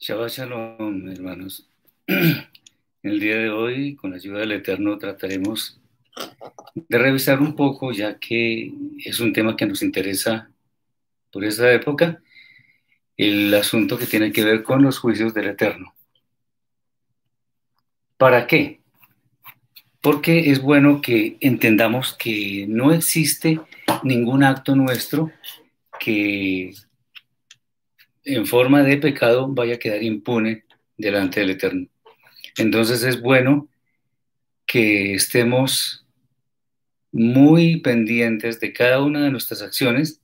Shabbat Shalom, hermanos. El día de hoy, con la ayuda del Eterno, trataremos de revisar un poco, ya que es un tema que nos interesa por esta época, el asunto que tiene que ver con los juicios del Eterno. ¿Para qué? Porque es bueno que entendamos que no existe ningún acto nuestro que en forma de pecado vaya a quedar impune delante del Eterno. Entonces es bueno que estemos muy pendientes de cada una de nuestras acciones,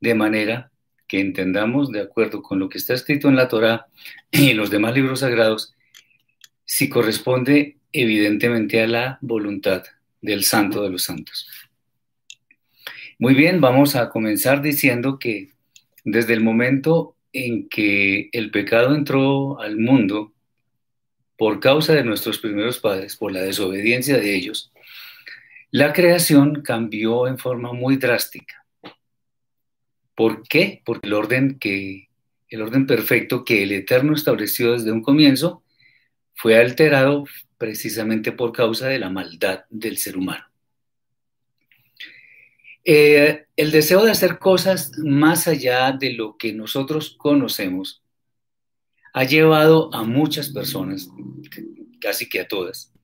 de manera que entendamos, de acuerdo con lo que está escrito en la Torá y en los demás libros sagrados, si corresponde evidentemente a la voluntad del Santo de los Santos. Muy bien, vamos a comenzar diciendo que desde el momento en que el pecado entró al mundo por causa de nuestros primeros padres, por la desobediencia de ellos, la creación cambió en forma muy drástica. ¿Por qué? Porque el orden que el orden perfecto que el Eterno estableció desde un comienzo fue alterado precisamente por causa de la maldad del ser humano. Eh, el deseo de hacer cosas más allá de lo que nosotros conocemos ha llevado a muchas personas, casi que a todas,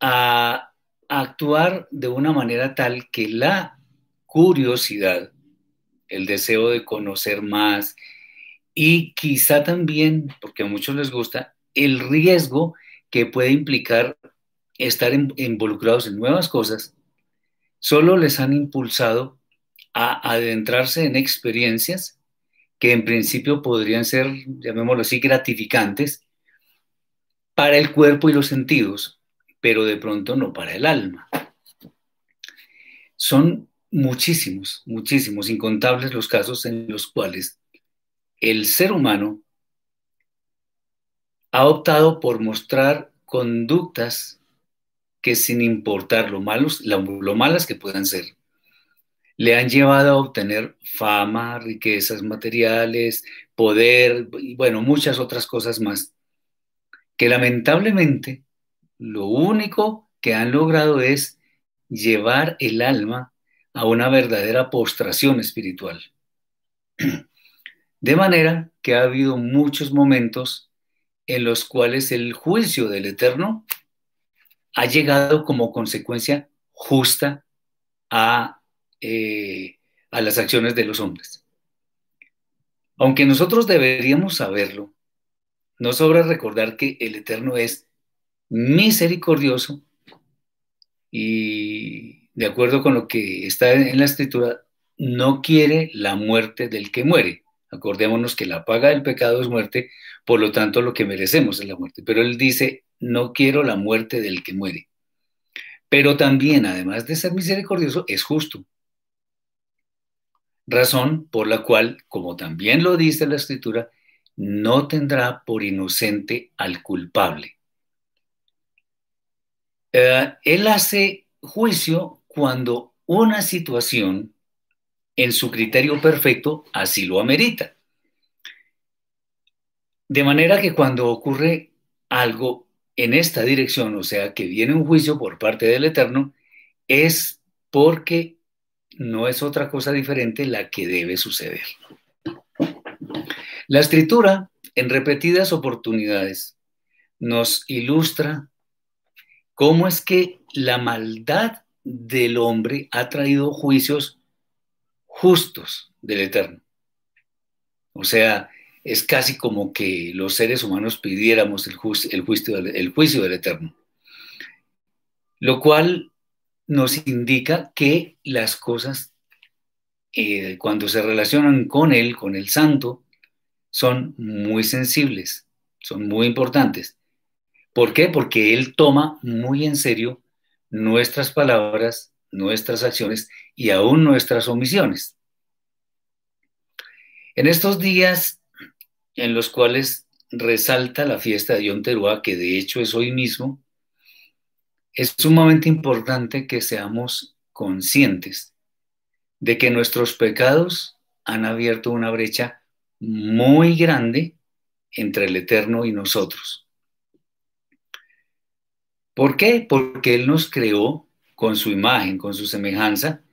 a actuar de una manera tal que la curiosidad, el deseo de conocer más y quizá también, porque a muchos les gusta, el riesgo que puede implicar estar involucrados en nuevas cosas solo les han impulsado a adentrarse en experiencias que en principio podrían ser, llamémoslo así, gratificantes para el cuerpo y los sentidos, pero de pronto no para el alma. Son muchísimos, muchísimos, incontables los casos en los cuales el ser humano ha optado por mostrar conductas que sin importar lo, malos, lo, malas que puedan ser, le han llevado a obtener fama, riquezas materiales, poder y bueno, muchas otras cosas más, que lamentablemente lo único que han logrado es llevar el alma a una verdadera postración espiritual. De manera que ha habido muchos momentos en los cuales el juicio del Eterno ha llegado como consecuencia justa a, eh, a las acciones de los hombres. Aunque nosotros deberíamos saberlo, no sobra recordar que el Eterno es misericordioso y de acuerdo con lo que está en la escritura, no quiere la muerte del que muere. Acordémonos que la paga del pecado es muerte, por lo tanto lo que merecemos es la muerte. Pero él dice, no quiero la muerte del que muere. Pero también, además de ser misericordioso, es justo. Razón por la cual, como también lo dice la escritura, no tendrá por inocente al culpable. Eh, él hace juicio cuando una situación en su criterio perfecto así lo amerita. De manera que cuando ocurre algo en esta dirección, o sea, que viene un juicio por parte del Eterno, es porque no es otra cosa diferente la que debe suceder. La escritura, en repetidas oportunidades, nos ilustra cómo es que la maldad del hombre ha traído juicios justos del Eterno. O sea, es casi como que los seres humanos pidiéramos el, juicio, el juicio del Eterno. Lo cual nos indica que las cosas, eh, cuando se relacionan con Él, con el Santo, son muy sensibles, son muy importantes. ¿Por qué? Porque Él toma muy en serio nuestras palabras, nuestras acciones y aún nuestras omisiones. En estos días en los cuales resalta la fiesta de Yom Teruah, que de hecho es hoy mismo, es sumamente importante que seamos conscientes de que nuestros pecados han abierto una brecha muy grande entre el Eterno y nosotros. ¿Por qué? Porque Él nos creó con su imagen, con su semejanza,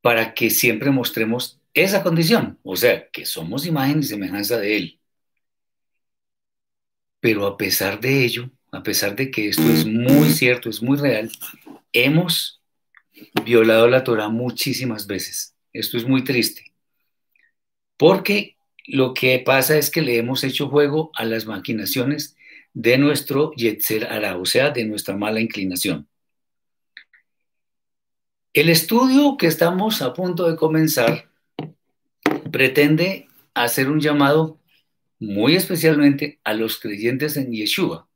para que siempre mostremos esa condición, o sea, que somos imagen y semejanza de Él. Pero a pesar de ello, a pesar de que esto es muy cierto, es muy real, hemos violado la Torah muchísimas veces. Esto es muy triste. Porque lo que pasa es que le hemos hecho juego a las maquinaciones de nuestro Yetzer Ara, o sea, de nuestra mala inclinación. El estudio que estamos a punto de comenzar pretende hacer un llamado muy especialmente a los creyentes en Yeshua,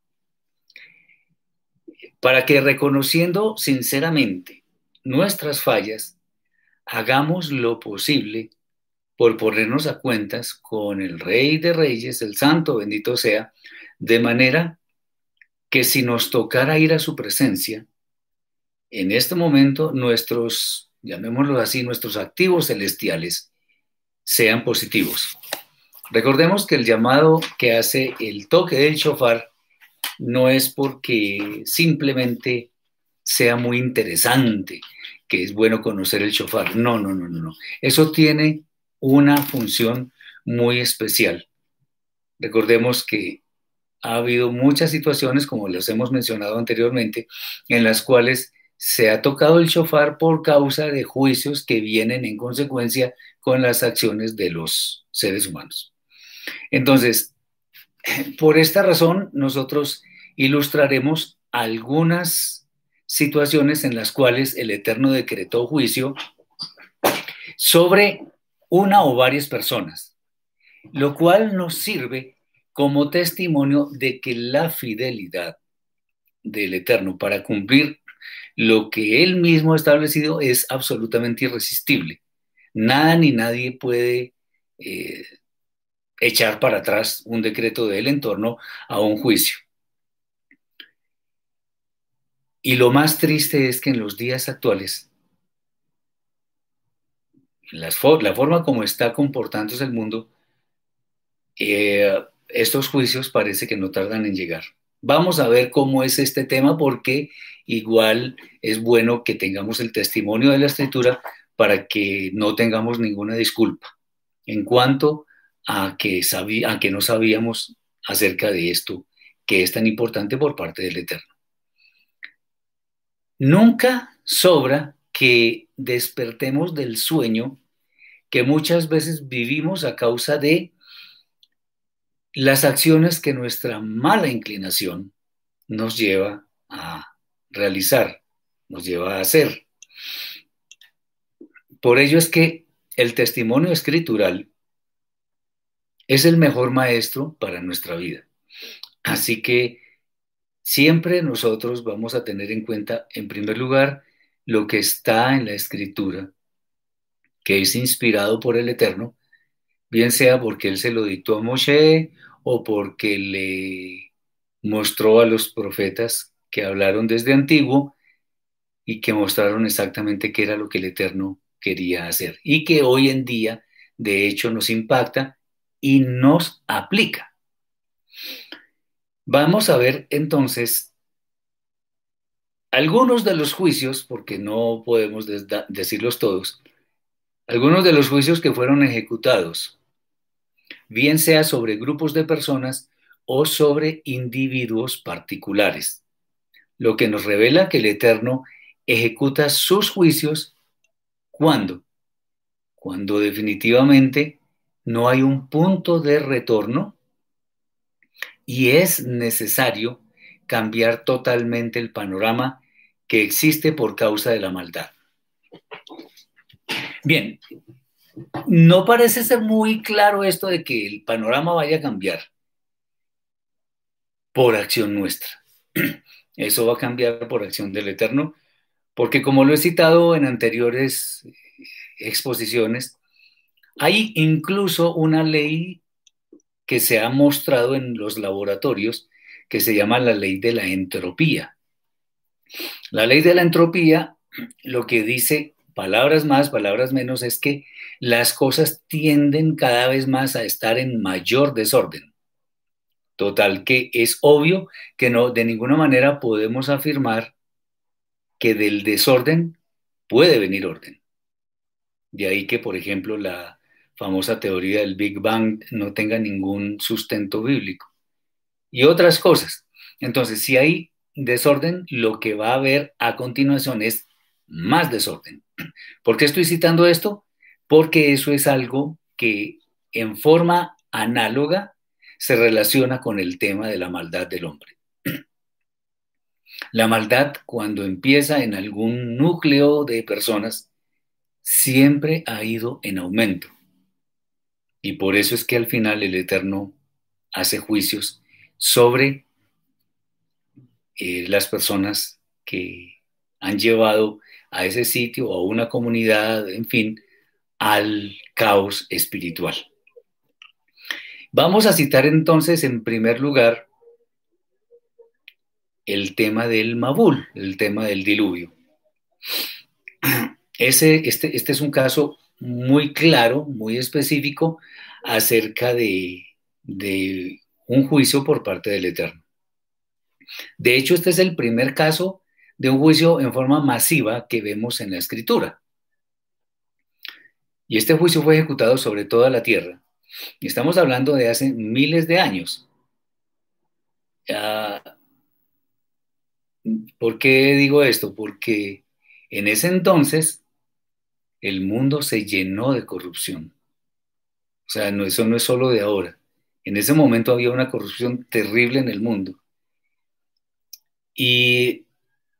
para que reconociendo sinceramente nuestras fallas, hagamos lo posible por ponernos a cuentas con el Rey de Reyes, el Santo, bendito sea, de manera que si nos tocara ir a su presencia, en este momento nuestros, llamémoslo así, nuestros activos celestiales sean positivos. Recordemos que el llamado que hace el toque del shofar no es porque simplemente sea muy interesante, que es bueno conocer el shofar. No, no, no, no, no. Eso tiene una función muy especial. Recordemos que ha habido muchas situaciones, como las hemos mencionado anteriormente, en las cuales se ha tocado el shofar por causa de juicios que vienen en consecuencia con las acciones de los seres humanos. Entonces, por esta razón, nosotros ilustraremos algunas situaciones en las cuales el Eterno decretó juicio sobre una o varias personas, lo cual nos sirve como testimonio de que la fidelidad del Eterno para cumplir lo que Él mismo ha establecido es absolutamente irresistible. Nada ni nadie puede eh, echar para atrás un decreto de Él en torno a un juicio. Y lo más triste es que en los días actuales la forma como está comportándose el mundo, eh, estos juicios parece que no tardan en llegar. Vamos a ver cómo es este tema porque igual es bueno que tengamos el testimonio de la escritura para que no tengamos ninguna disculpa en cuanto a que, que no sabíamos acerca de esto que es tan importante por parte del Eterno. Nunca sobra que despertemos del sueño que muchas veces vivimos a causa de las acciones que nuestra mala inclinación nos lleva a realizar, nos lleva a hacer. Por ello es que el testimonio escritural es el mejor maestro para nuestra vida. Así que siempre nosotros vamos a tener en cuenta, en primer lugar, lo que está en la escritura, que es inspirado por el Eterno, bien sea porque Él se lo dictó a Moshe o porque le mostró a los profetas que hablaron desde antiguo y que mostraron exactamente qué era lo que el Eterno quería hacer y que hoy en día de hecho nos impacta y nos aplica. Vamos a ver entonces algunos de los juicios, porque no podemos decirlos todos, algunos de los juicios que fueron ejecutados bien sea sobre grupos de personas o sobre individuos particulares, lo que nos revela que el Eterno ejecuta sus juicios cuando, cuando definitivamente no hay un punto de retorno y es necesario cambiar totalmente el panorama que existe por causa de la maldad. Bien, no parece ser muy claro esto de que el panorama vaya a cambiar por acción nuestra. Eso va a cambiar por acción del Eterno, porque como lo he citado en anteriores exposiciones, hay incluso una ley que se ha mostrado en los laboratorios que se llama la ley de la entropía. La ley de la entropía lo que dice palabras más, palabras menos, es que las cosas tienden cada vez más a estar en mayor desorden. Total que es obvio que no, de ninguna manera podemos afirmar que del desorden puede venir orden. De ahí que, por ejemplo, la famosa teoría del Big Bang no tenga ningún sustento bíblico. Y otras cosas. Entonces, si hay desorden, lo que va a haber a continuación es más desorden. ¿Por qué estoy citando esto? Porque eso es algo que en forma análoga se relaciona con el tema de la maldad del hombre. La maldad, cuando empieza en algún núcleo de personas, siempre ha ido en aumento. Y por eso es que al final el Eterno hace juicios sobre eh, las personas que han llevado a ese sitio o a una comunidad, en fin, al caos espiritual. Vamos a citar entonces en primer lugar el tema del Mabul, el tema del diluvio. Ese, este, este es un caso muy claro, muy específico acerca de, de un juicio por parte del Eterno. De hecho, este es el primer caso de un juicio en forma masiva que vemos en la escritura. Y este juicio fue ejecutado sobre toda la tierra. Estamos hablando de hace miles de años. ¿Por qué digo esto? Porque en ese entonces el mundo se llenó de corrupción. O sea, no, eso no es solo de ahora. En ese momento había una corrupción terrible en el mundo. Y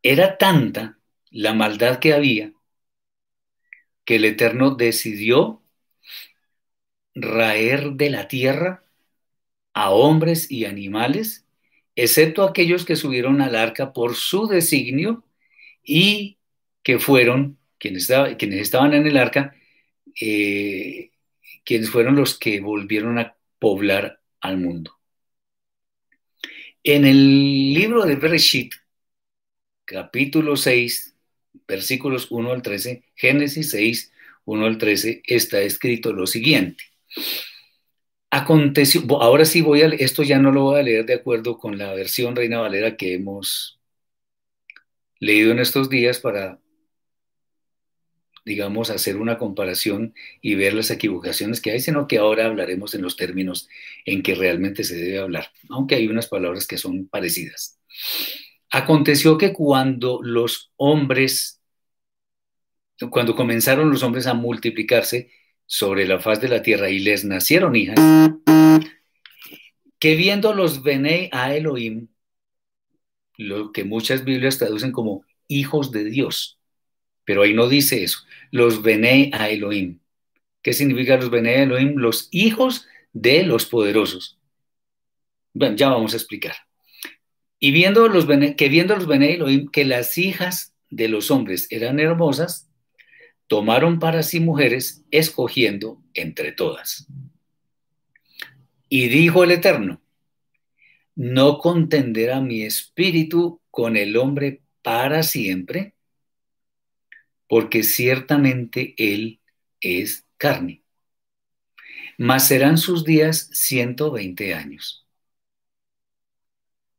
era tanta la maldad que había que el Eterno decidió raer de la tierra a hombres y animales, excepto aquellos que subieron al arca por su designio y que fueron, quienes, quienes estaban en el arca, eh, quienes fueron los que volvieron a poblar al mundo. En el libro de Bereshit, capítulo 6, versículos 1 al 13, Génesis 6, 1 al 13, está escrito lo siguiente. Aconteció, ahora sí voy a, esto ya no lo voy a leer de acuerdo con la versión Reina Valera que hemos leído en estos días para, digamos, hacer una comparación y ver las equivocaciones que hay, sino que ahora hablaremos en los términos en que realmente se debe hablar, aunque hay unas palabras que son parecidas. Aconteció que cuando los hombres, cuando comenzaron los hombres a multiplicarse, sobre la faz de la tierra y les nacieron hijas, que viendo los Benei a Elohim, lo que muchas Biblias traducen como hijos de Dios, pero ahí no dice eso, los Benei a Elohim. ¿Qué significa los Benei a Elohim? Los hijos de los poderosos. Bueno, ya vamos a explicar. Y viendo los que viendo los Benei Elohim que las hijas de los hombres eran hermosas, tomaron para sí mujeres, escogiendo entre todas. Y dijo el Eterno, no contenderá mi espíritu con el hombre para siempre, porque ciertamente él es carne. Mas serán sus días 120 años.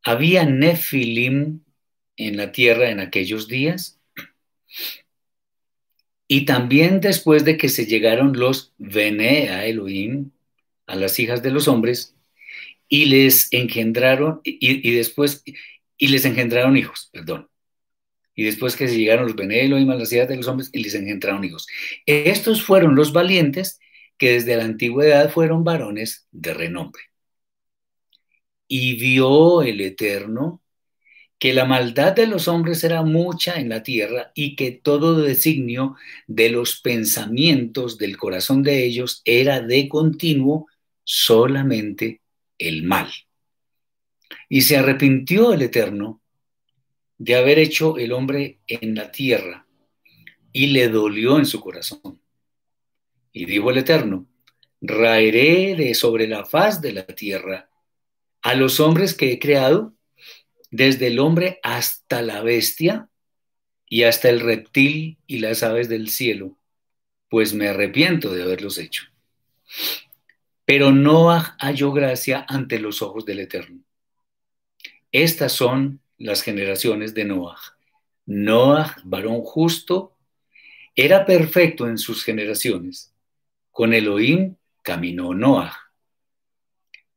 Había nefilim en la tierra en aquellos días, y también después de que se llegaron los Bene a Elohim, a las hijas de los hombres, y les engendraron, y, después, y les engendraron hijos, perdón. Y después que se llegaron los Bene Elohim a las hijas de los hombres, y les engendraron hijos. Estos fueron los valientes que desde la antigüedad fueron varones de renombre. Y vio el Eterno que la maldad de los hombres era mucha en la tierra y que todo designio de los pensamientos del corazón de ellos era de continuo solamente el mal. Y se arrepintió el Eterno de haber hecho el hombre en la tierra y le dolió en su corazón. Y dijo el Eterno, raeré de sobre la faz de la tierra a los hombres que he creado desde el hombre hasta la bestia y hasta el reptil y las aves del cielo, pues me arrepiento de haberlos hecho. Pero Noah halló gracia ante los ojos del Eterno. Estas son las generaciones de Noah. Noah, varón justo, era perfecto en sus generaciones. Con Elohim caminó Noah.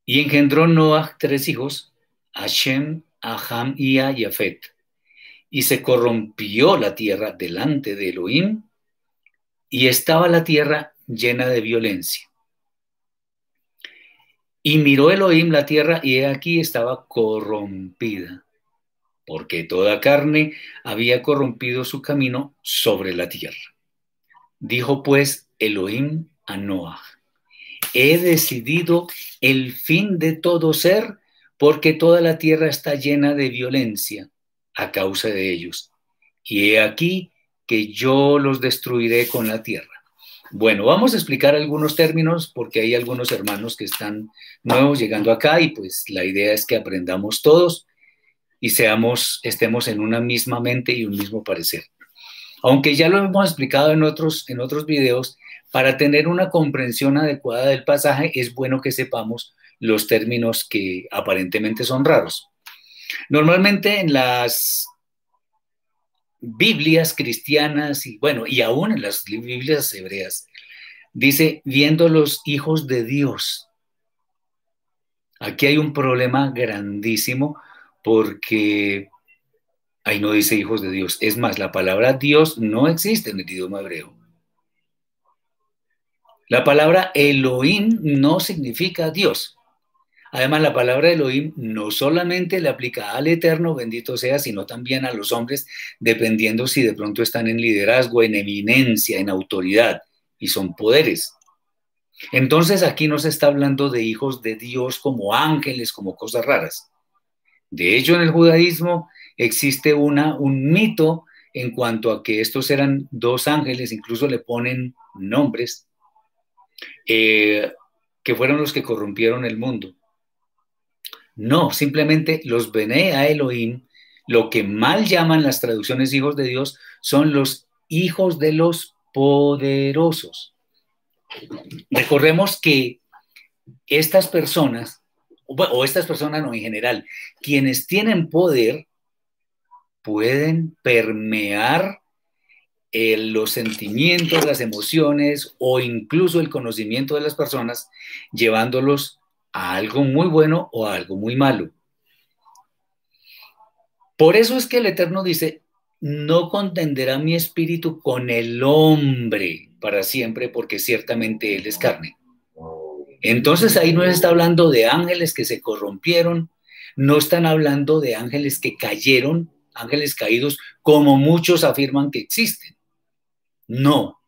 Y engendró Noah tres hijos, Hashem, Aham y Yafet. Y se corrompió la tierra delante de Elohim, y estaba la tierra llena de violencia. Y miró Elohim la tierra, y he aquí estaba corrompida, porque toda carne había corrompido su camino sobre la tierra. Dijo pues Elohim a Noah, he decidido el fin de todo ser porque toda la tierra está llena de violencia a causa de ellos. Y he aquí que yo los destruiré con la tierra. Bueno, vamos a explicar algunos términos porque hay algunos hermanos que están nuevos llegando acá y pues la idea es que aprendamos todos y seamos, estemos en una misma mente y un mismo parecer. Aunque ya lo hemos explicado en otros, en otros videos, para tener una comprensión adecuada del pasaje es bueno que sepamos los términos que aparentemente son raros. Normalmente en las Biblias cristianas y bueno, y aún en las Biblias hebreas, dice, viendo los hijos de Dios. Aquí hay un problema grandísimo porque ahí no dice hijos de Dios. Es más, la palabra Dios no existe en el idioma hebreo. La palabra Elohim no significa Dios. Además, la palabra Elohim no solamente le aplica al Eterno, bendito sea, sino también a los hombres, dependiendo si de pronto están en liderazgo, en eminencia, en autoridad, y son poderes. Entonces aquí no se está hablando de hijos de Dios como ángeles, como cosas raras. De hecho, en el judaísmo existe una, un mito en cuanto a que estos eran dos ángeles, incluso le ponen nombres, eh, que fueron los que corrompieron el mundo. No, simplemente los Bene a Elohim, lo que mal llaman las traducciones hijos de Dios, son los hijos de los poderosos. Recordemos que estas personas, o estas personas no en general, quienes tienen poder, pueden permear eh, los sentimientos, las emociones o incluso el conocimiento de las personas, llevándolos a algo muy bueno o a algo muy malo. Por eso es que el Eterno dice, no contenderá mi espíritu con el hombre para siempre, porque ciertamente él es carne. Entonces ahí no está hablando de ángeles que se corrompieron, no están hablando de ángeles que cayeron, ángeles caídos, como muchos afirman que existen. No,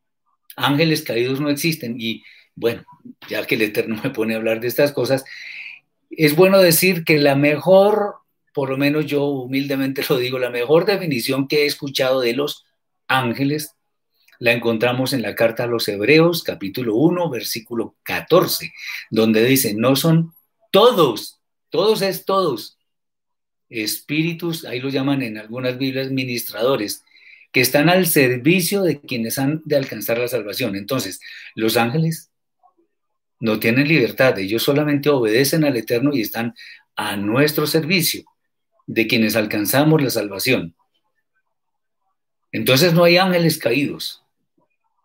ángeles caídos no existen. Y bueno, ya que el Eterno me pone a hablar de estas cosas, es bueno decir que la mejor, por lo menos yo humildemente lo digo, la mejor definición que he escuchado de los ángeles la encontramos en la carta a los Hebreos, capítulo 1, versículo 14, donde dice, no son todos, todos es todos, espíritus, ahí lo llaman en algunas Biblias ministradores, que están al servicio de quienes han de alcanzar la salvación. Entonces, los ángeles no tienen libertad, ellos solamente obedecen al Eterno y están a nuestro servicio, de quienes alcanzamos la salvación. Entonces no hay ángeles caídos,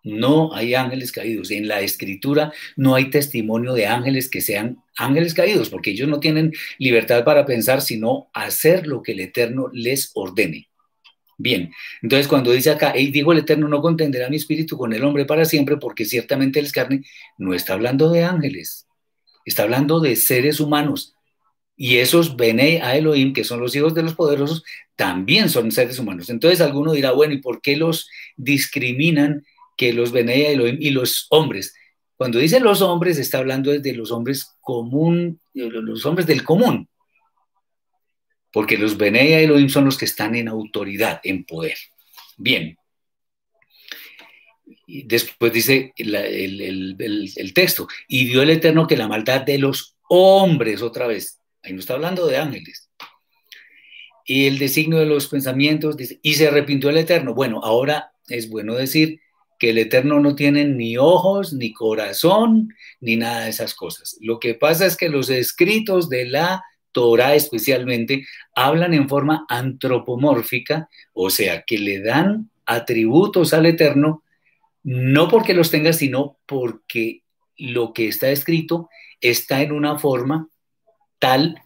no hay ángeles caídos. En la escritura no hay testimonio de ángeles que sean ángeles caídos, porque ellos no tienen libertad para pensar, sino hacer lo que el Eterno les ordene. Bien, entonces cuando dice acá, y dijo el Eterno, no contenderá mi espíritu con el hombre para siempre, porque ciertamente él es carne, no está hablando de ángeles, está hablando de seres humanos. Y esos Bene a Elohim, que son los hijos de los poderosos, también son seres humanos. Entonces alguno dirá, bueno, ¿y por qué los discriminan que los Bene a Elohim y los hombres? Cuando dice los hombres, está hablando de los hombres común, los hombres del común, porque los Bene Elohim son los que están en autoridad, en poder. Bien. después dice el, texto, y vio el Eterno que la maldad de los hombres, otra vez, ahí no está hablando de ángeles, y el designio de los pensamientos, dice, y se arrepintió el Eterno. Bueno, ahora es bueno decir que el Eterno no tiene ni ojos, ni corazón, ni nada de esas cosas. Lo que pasa es que los escritos de la Especialmente hablan en forma antropomórfica, o sea, que le dan atributos al Eterno, no porque los tenga, sino porque lo que está escrito está en una forma tal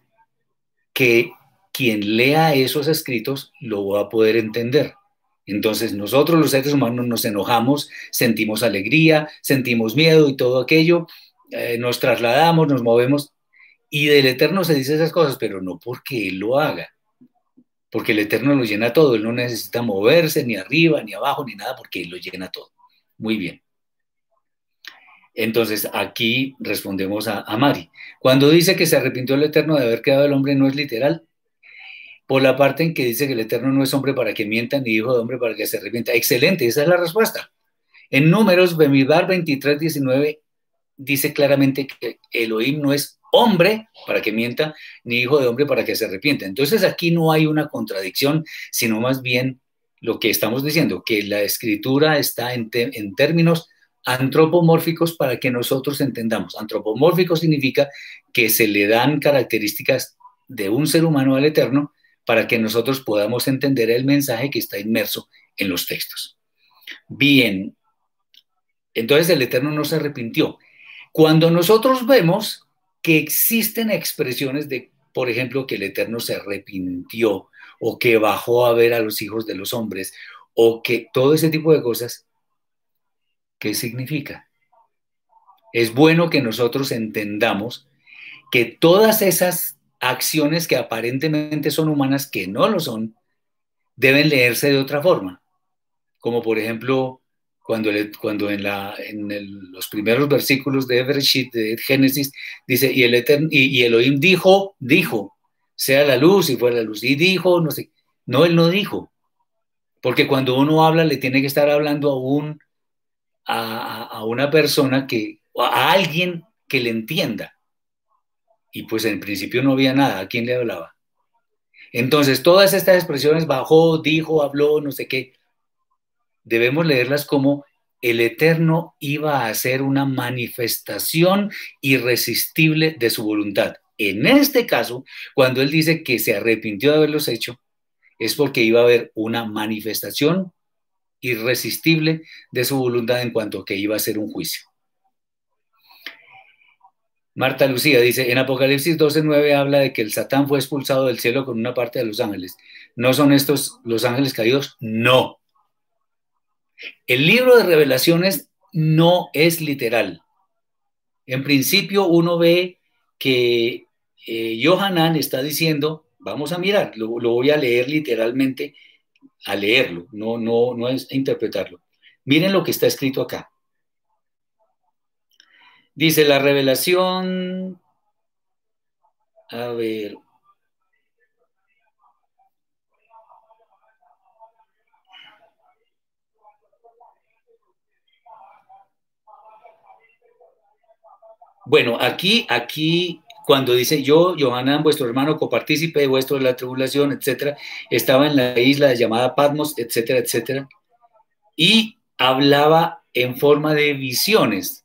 que quien lea esos escritos lo va a poder entender. Entonces nosotros los seres humanos nos enojamos, sentimos alegría, sentimos miedo y todo aquello, eh, nos trasladamos, nos movemos y del Eterno se dice esas cosas, pero no porque Él lo haga, porque el Eterno lo llena todo, Él no necesita moverse ni arriba, ni abajo, ni nada, porque Él lo llena todo. Muy bien. Entonces aquí respondemos a, Mari. Cuando dice que se arrepintió el Eterno de haber quedado el hombre, no es literal, por la parte en que dice que el Eterno no es hombre para que mienta, ni hijo de hombre para que se arrepienta. Excelente, esa es la respuesta. En números, Bemidbar 23, 19 dice claramente que Elohim no es hombre para que mienta, ni hijo de hombre para que se arrepienta. Entonces aquí no hay una contradicción, sino más bien lo que estamos diciendo, que la escritura está en, términos antropomórficos para que nosotros entendamos. Antropomórfico significa que se le dan características de un ser humano al eterno para que nosotros podamos entender el mensaje que está inmerso en los textos. Bien, entonces el Eterno no se arrepintió. Cuando nosotros vemos que existen expresiones de, por ejemplo, que el Eterno se arrepintió o que bajó a ver a los hijos de los hombres o que todo ese tipo de cosas, ¿qué significa? Es bueno que nosotros entendamos que todas esas acciones que aparentemente son humanas, que no lo son, deben leerse de otra forma. Como por ejemplo, cuando, cuando en, la, en los primeros versículos de Bereshit, de Génesis, dice, y, el Eterno, y, Elohim dijo, dijo, sea la luz y fue la luz, y dijo, no sé, no, él no dijo, porque cuando uno habla le tiene que estar hablando a, un, a, a una persona que, a alguien que le entienda. Y pues en principio no había nada, ¿a quién le hablaba? Entonces, todas estas expresiones, bajó, dijo, habló, no sé qué, debemos leerlas como el Eterno iba a hacer una manifestación irresistible de su voluntad. En este caso, cuando él dice que se arrepintió de haberlos hecho, es porque iba a haber una manifestación irresistible de su voluntad en cuanto que iba a ser un juicio. Marta Lucía dice, en Apocalipsis 12.9 habla de que el Satán fue expulsado del cielo con una parte de los ángeles. ¿No son estos los ángeles caídos? No. El libro de revelaciones no es literal. En principio uno ve que eh, Johanan está diciendo, vamos a mirar, lo, voy a leer literalmente, a leerlo, no, no, no es a interpretarlo. Miren lo que está escrito acá. Dice la revelación, a ver, Bueno, aquí, aquí, cuando dice yo, Johanan, vuestro hermano, copartícipe vuestro de la tribulación, etcétera, estaba en la isla llamada Patmos, etcétera, etcétera, y hablaba en forma de visiones.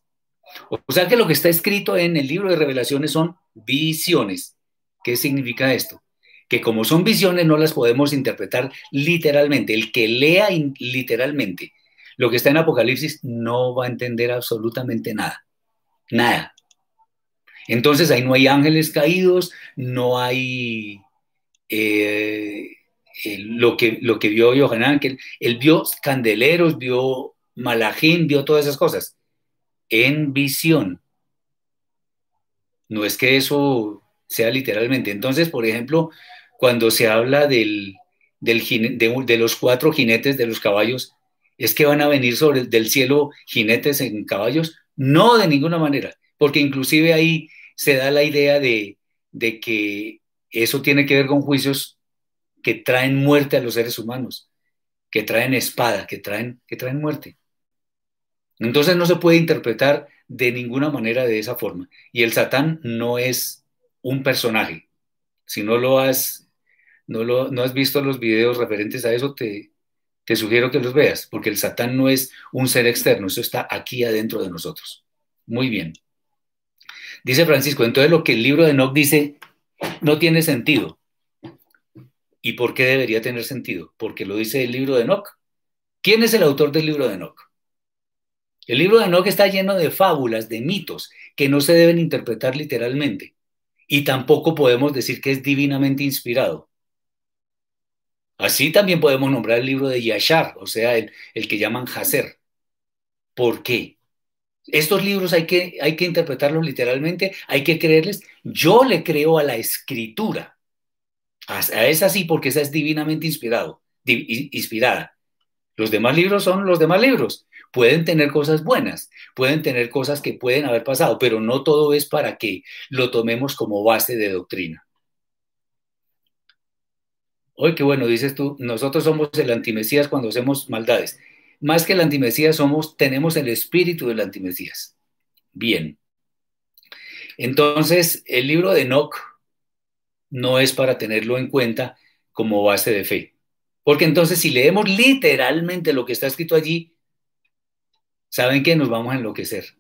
O sea que lo que está escrito en el libro de revelaciones son visiones. ¿Qué significa esto? Que como son visiones no las podemos interpretar literalmente. El que lea literalmente lo que está en Apocalipsis no va a entender absolutamente nada. Nada. Entonces ahí no hay ángeles caídos, no hay eh, eh, lo, que, lo que vio Johanan, que él, vio candeleros, vio malajín, vio todas esas cosas en visión. No es que eso sea literalmente. Entonces, por ejemplo, cuando se habla del, de, los cuatro jinetes de los caballos, ¿es que van a venir sobre del cielo jinetes en caballos? No, de ninguna manera, porque inclusive ahí se da la idea de, de que eso tiene que ver con juicios que traen muerte a los seres humanos, que traen espada, que traen, que traen muerte. Entonces no se puede interpretar de ninguna manera de esa forma. Y el Satán no es un personaje. Si no lo has, no lo, no has visto los videos referentes a eso, te, te sugiero que los veas, porque el Satán no es un ser externo, eso está aquí adentro de nosotros. Muy bien. Dice Francisco, entonces lo que el libro de Enoch dice no tiene sentido. ¿Y por qué debería tener sentido? Porque lo dice el libro de Enoch. ¿Quién es el autor del libro de Enoch? El libro de Enoch está lleno de fábulas, de mitos, que no se deben interpretar literalmente. Y tampoco podemos decir que es divinamente inspirado. Así también podemos nombrar el libro de Yashar, o sea, el, el que llaman Hazer. ¿Por qué? Estos libros hay que, hay que interpretarlos literalmente, hay que creerles. Yo le creo a la escritura. A, esa sí, porque esa es divinamente inspirado, inspirada. Los demás libros son los demás libros. Pueden tener cosas buenas, pueden tener cosas que pueden haber pasado, pero no todo es para que lo tomemos como base de doctrina. Hoy qué bueno, dices tú, nosotros somos el antimesías cuando hacemos maldades más que el antimesías somos, tenemos el espíritu del antimesías. Bien. Entonces, el libro de Enoch no es para tenerlo en cuenta como base de fe. Porque entonces, si leemos literalmente lo que está escrito allí, saben que nos vamos a enloquecer.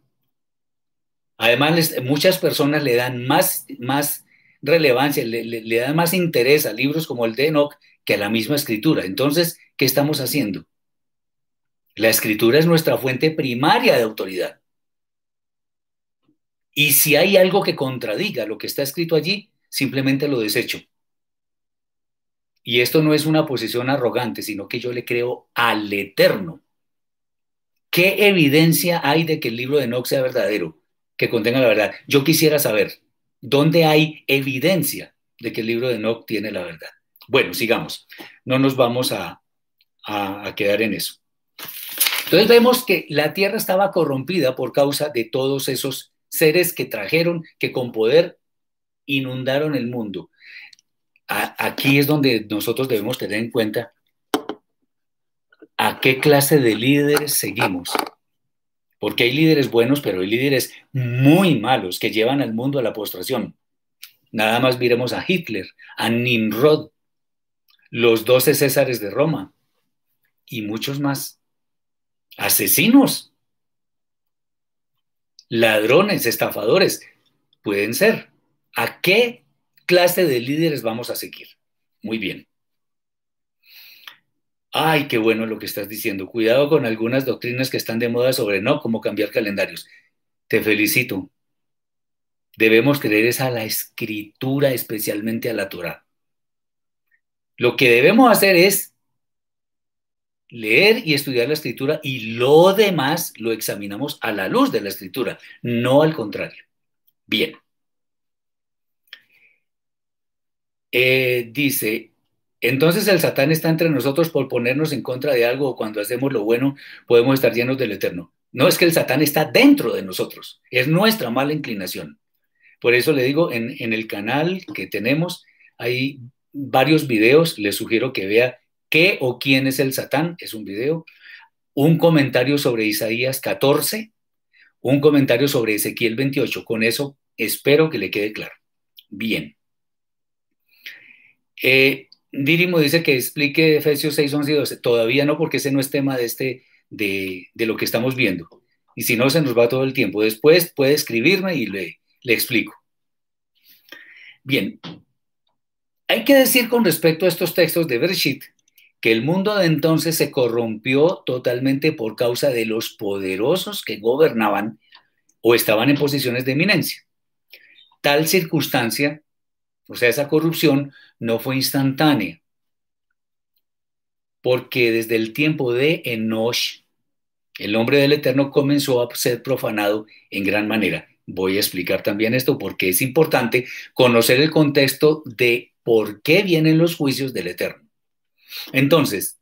Además, muchas personas le dan más, más relevancia, le, le dan más interés a libros como el de Enoch que a la misma escritura. Entonces, ¿qué estamos haciendo? La escritura es nuestra fuente primaria de autoridad. Y si hay algo que contradiga lo que está escrito allí, simplemente lo desecho. Y esto no es una posición arrogante, sino que yo le creo al Eterno. ¿Qué evidencia hay de que el libro de Enoch sea verdadero, que contenga la verdad? Yo quisiera saber dónde hay evidencia de que el libro de Enoch tiene la verdad. Bueno, sigamos. No nos vamos a, a quedar en eso. Entonces vemos que la tierra estaba corrompida por causa de todos esos seres que trajeron, que con poder inundaron el mundo. aquí es donde nosotros debemos tener en cuenta a qué clase de líderes seguimos. Porque hay líderes buenos, pero hay líderes muy malos que llevan al mundo a la postración. Nada más miremos a Hitler, a Nimrod, los doce Césares de Roma y muchos más asesinos, ladrones, estafadores, pueden ser. ¿A qué clase de líderes vamos a seguir? Muy bien. Ay, qué bueno lo que estás diciendo. Cuidado con algunas doctrinas que están de moda sobre no, cómo cambiar calendarios. Te felicito. Debemos creer es a la escritura, especialmente a la Torah. Lo que debemos hacer es leer y estudiar la escritura y lo demás lo examinamos a la luz de la escritura, no al contrario. Bien. Eh, dice, entonces el Satán está entre nosotros por ponernos en contra de algo o cuando hacemos lo bueno podemos estar llenos del eterno. No es que el Satán está dentro de nosotros, es nuestra mala inclinación. Por eso le digo, en, en el canal que tenemos hay varios videos, les sugiero que vea ¿Qué o quién es el Satán? Es un video. Un comentario sobre Isaías 14, un comentario sobre Ezequiel 28. Con eso espero que le quede claro. Bien. Eh, Dirimo dice que explique Efesios 6, 11 y 12. Todavía no, porque ese no es tema de, este, de, de lo que estamos viendo. Y si no, se nos va todo el tiempo. Después puede escribirme y le, le explico. Bien. Hay que decir con respecto a estos textos de Bereshit que el mundo de entonces se corrompió totalmente por causa de los poderosos que gobernaban o estaban en posiciones de eminencia. Tal circunstancia, o sea, esa corrupción, no fue instantánea, porque desde el tiempo de Enosh, el nombre del Eterno comenzó a ser profanado en gran manera. Voy a explicar también esto porque es importante conocer el contexto de por qué vienen los juicios del Eterno. Entonces,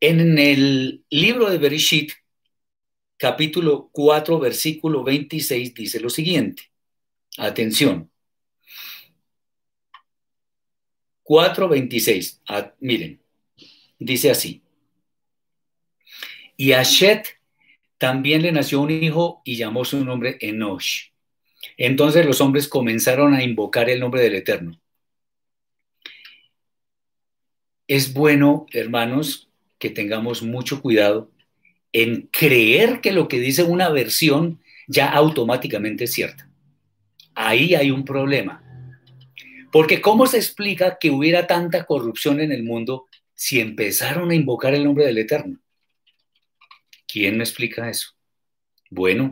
en el libro de Bereshit, capítulo 4, versículo 26, dice lo siguiente. Atención. 4.26. Ah, miren, dice así. Y a Shet también le nació un hijo y llamó su nombre Enosh. Entonces los hombres comenzaron a invocar el nombre del Eterno. Es bueno, hermanos, que tengamos mucho cuidado en creer que lo que dice una versión ya automáticamente es cierta. Ahí hay un problema. Porque ¿cómo se explica que hubiera tanta corrupción en el mundo si empezaron a invocar el nombre del Eterno? ¿Quién me explica eso? Bueno,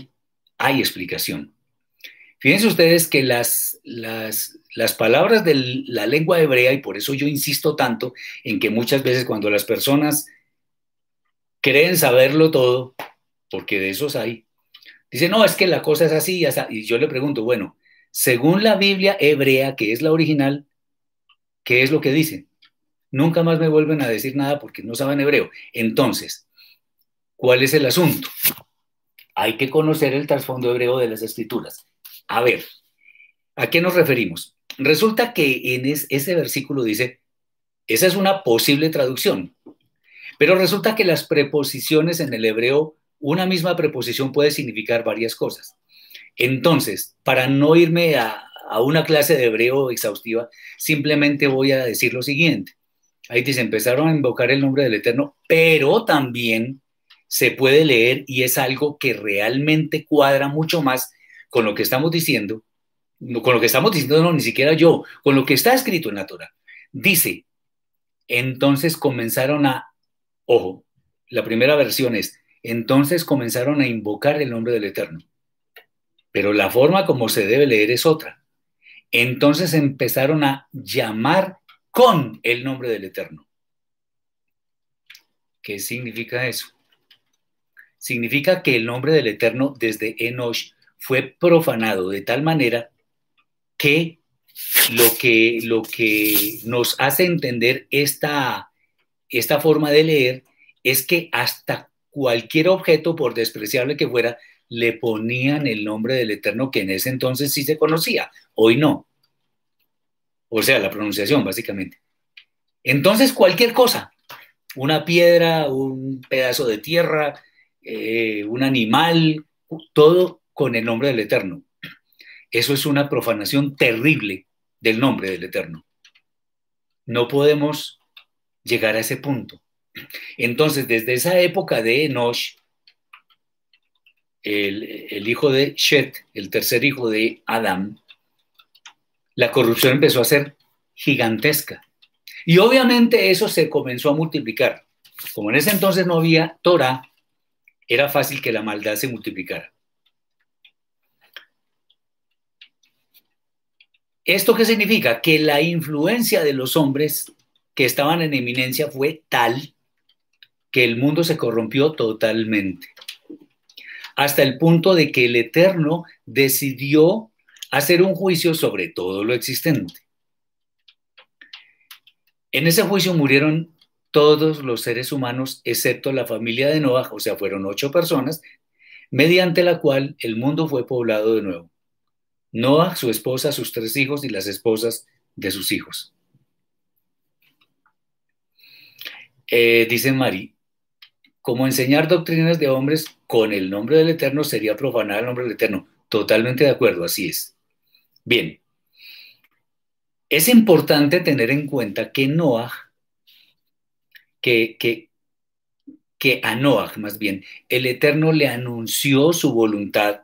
hay explicación. Fíjense ustedes que las, las, las palabras de la lengua hebrea, y por eso yo insisto tanto en que muchas veces cuando las personas creen saberlo todo, porque de esos hay, dicen, no, es que la cosa es así, y yo le pregunto, bueno, según la Biblia hebrea, que es la original, ¿qué es lo que dice? Nunca más me vuelven a decir nada porque no saben hebreo. Entonces, ¿cuál es el asunto? Hay que conocer el trasfondo hebreo de las escrituras. A ver, ¿a qué nos referimos? Resulta que en ese versículo dice, esa es una posible traducción, pero resulta que las preposiciones en el hebreo, una misma preposición puede significar varias cosas. Entonces, para no irme a, una clase de hebreo exhaustiva, simplemente voy a decir lo siguiente. Ahí dice, empezaron a invocar el nombre del Eterno, pero también se puede leer y es algo que realmente cuadra mucho más con lo que estamos diciendo, con lo que estamos diciendo, no, ni siquiera yo, con lo que está escrito en la Torah. Dice, entonces comenzaron a, ojo, la primera versión es, entonces comenzaron a invocar el nombre del Eterno. Pero la forma como se debe leer es otra. Entonces empezaron a llamar con el nombre del Eterno. ¿Qué significa eso? Significa que el nombre del Eterno desde Enosh fue profanado de tal manera que lo que, lo que nos hace entender esta, esta forma de leer es que hasta cualquier objeto, por despreciable que fuera, le ponían el nombre del Eterno que en ese entonces sí se conocía, hoy no. O sea, la pronunciación, básicamente. Entonces, cualquier cosa, una piedra, un pedazo de tierra, eh, un animal, todo con el nombre del Eterno. Eso es una profanación terrible del nombre del Eterno. No podemos llegar a ese punto. Entonces, desde esa época de Enosh, el, hijo de Shet, el tercer hijo de Adam, la corrupción empezó a ser gigantesca. Y obviamente eso se comenzó a multiplicar. Como en ese entonces no había Torah, era fácil que la maldad se multiplicara. ¿Esto qué significa? Que la influencia de los hombres que estaban en eminencia fue tal que el mundo se corrompió totalmente hasta el punto de que el Eterno decidió hacer un juicio sobre todo lo existente. En ese juicio murieron todos los seres humanos excepto la familia de Noah, o sea, fueron ocho personas, mediante la cual el mundo fue poblado de nuevo. Noah, su esposa, sus tres hijos y las esposas de sus hijos. Eh, dice Mari, como enseñar doctrinas de hombres con el nombre del Eterno sería profanar el nombre del Eterno. Totalmente de acuerdo, así es. Bien, es importante tener en cuenta que Noah, que, que, que a Noah más bien, el Eterno le anunció su voluntad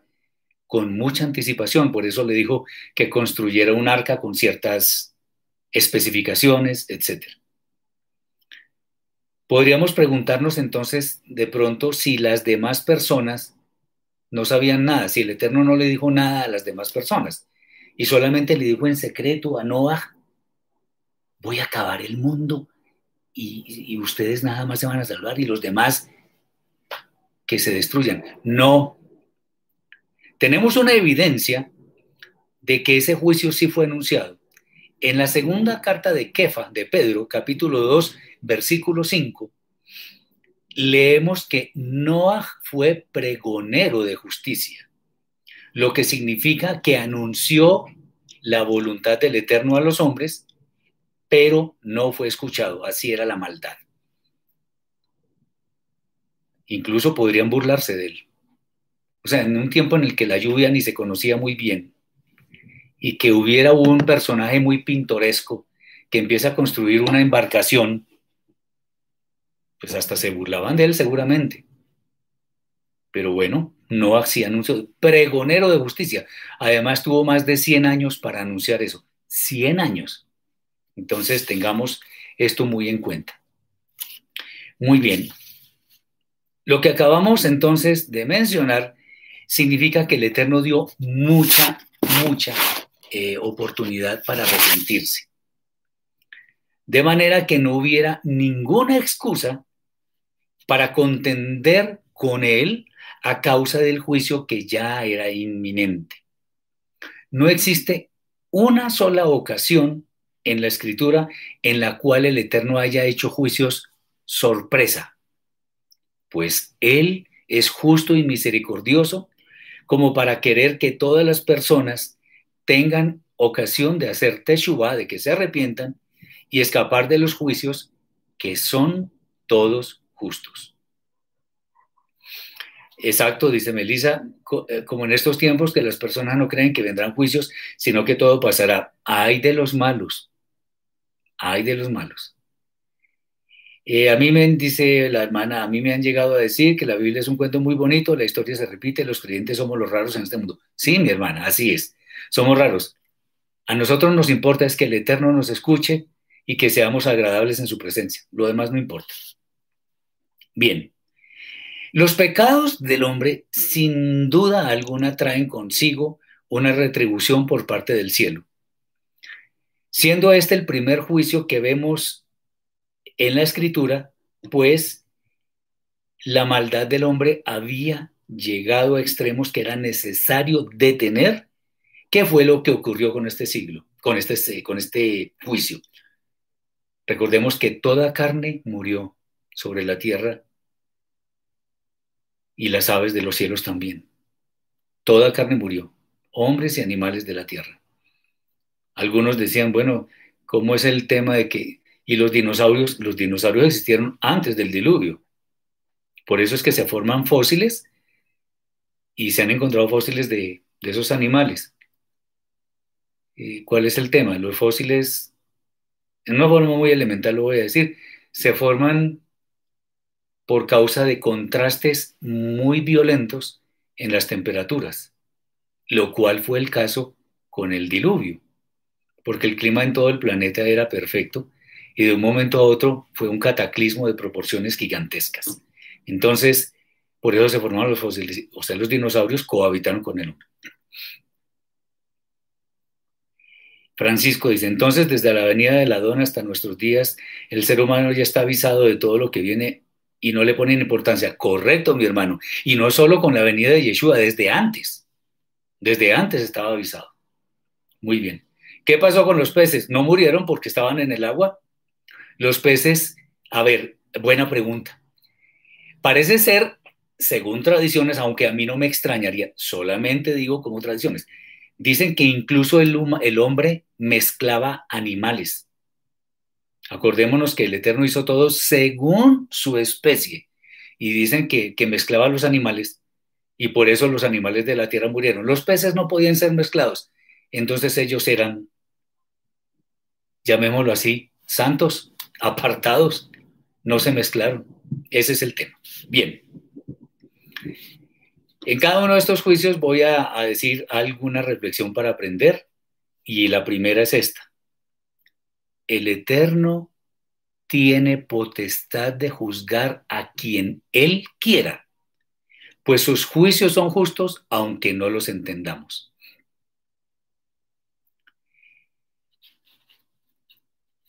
con mucha anticipación, por eso le dijo que construyera un arca con ciertas especificaciones, etcétera. Podríamos preguntarnos entonces de pronto si las demás personas no sabían nada, si el Eterno no le dijo nada a las demás personas y solamente le dijo en secreto a Noah, voy a acabar el mundo y, ustedes nada más se van a salvar y los demás que se destruyan. No. Tenemos una evidencia de que ese juicio sí fue anunciado. En la segunda carta de Kefa, de Pedro, capítulo 2, versículo 5, leemos que Noah fue pregonero de justicia, lo que significa que anunció la voluntad del Eterno a los hombres, pero no fue escuchado, así era la maldad. Incluso podrían burlarse de él. O sea, en un tiempo en el que la lluvia ni se conocía muy bien y que hubiera un personaje muy pintoresco que empieza a construir una embarcación Pues hasta se burlaban de él seguramente. Pero bueno, no hacía anuncios. Pregonero de justicia. Además tuvo más de 100 años para anunciar eso. 100 años. Entonces tengamos esto muy en cuenta. Muy bien. Lo que acabamos entonces de mencionar significa que el Eterno dio mucha, mucha eh, oportunidad para arrepentirse. De manera que no hubiera ninguna excusa para contender con él a causa del juicio que ya era inminente. No existe una sola ocasión en la escritura en la cual el Eterno haya hecho juicios sorpresa, pues Él es justo y misericordioso como para querer que todas las personas tengan ocasión de hacer teshuva, de que se arrepientan y escapar de los juicios que son todos justos. Exacto, dice Melissa, eh, como en estos tiempos que las personas no creen que vendrán juicios, sino que todo pasará. Hay de los malos, hay de los malos. Eh, a mí me dice la hermana, a mí me han llegado a decir que la Biblia es un cuento muy bonito, la historia se repite, los creyentes somos los raros en este mundo. Sí, mi hermana, así es, somos raros. A nosotros nos importa es que el Eterno nos escuche y que seamos agradables en su presencia. Lo demás no importa. Bien, los pecados del hombre sin duda alguna traen consigo una retribución por parte del cielo. Siendo este el primer juicio que vemos en la escritura, pues la maldad del hombre había llegado a extremos que era necesario detener. ¿Qué fue lo que ocurrió con este siglo, con este, con este juicio? Recordemos que toda carne murió sobre la tierra y las aves de los cielos también. Toda carne murió, hombres y animales de la tierra. Algunos decían, bueno, ¿cómo es el tema de que... Y los dinosaurios, los dinosaurios existieron antes del diluvio. Por eso es que se forman fósiles y se han encontrado fósiles de, esos animales. ¿Cuál es el tema? Los fósiles, en una forma muy elemental lo voy a decir, se forman por causa de contrastes muy violentos en las temperaturas, lo cual fue el caso con el diluvio, porque el clima en todo el planeta era perfecto y de un momento a otro fue un cataclismo de proporciones gigantescas. Entonces, por eso se formaron los fósiles, o sea, los dinosaurios cohabitaron con el hombre. Francisco dice, entonces desde la venida de la dona hasta nuestros días, el ser humano ya está avisado de todo lo que viene y no le ponen importancia. Correcto, mi hermano. Y no solo con la venida de Yeshua, desde antes. Desde antes estaba avisado. Muy bien. ¿Qué pasó con los peces? ¿No murieron porque estaban en el agua? Los peces, a ver, buena pregunta. Parece ser, según tradiciones, aunque a mí no me extrañaría, solamente digo como tradiciones, dicen que incluso el, el hombre mezclaba animales Acordémonos que el Eterno hizo todo según su especie. Y dicen que, que mezclaba los animales y por eso los animales de la tierra murieron. Los peces no podían ser mezclados. Entonces ellos eran, llamémoslo así, santos, apartados, no se mezclaron. Ese es el tema. Bien. En cada uno de estos juicios voy a, decir alguna reflexión para aprender y la primera es esta el Eterno tiene potestad de juzgar a quien Él quiera, pues sus juicios son justos aunque no los entendamos.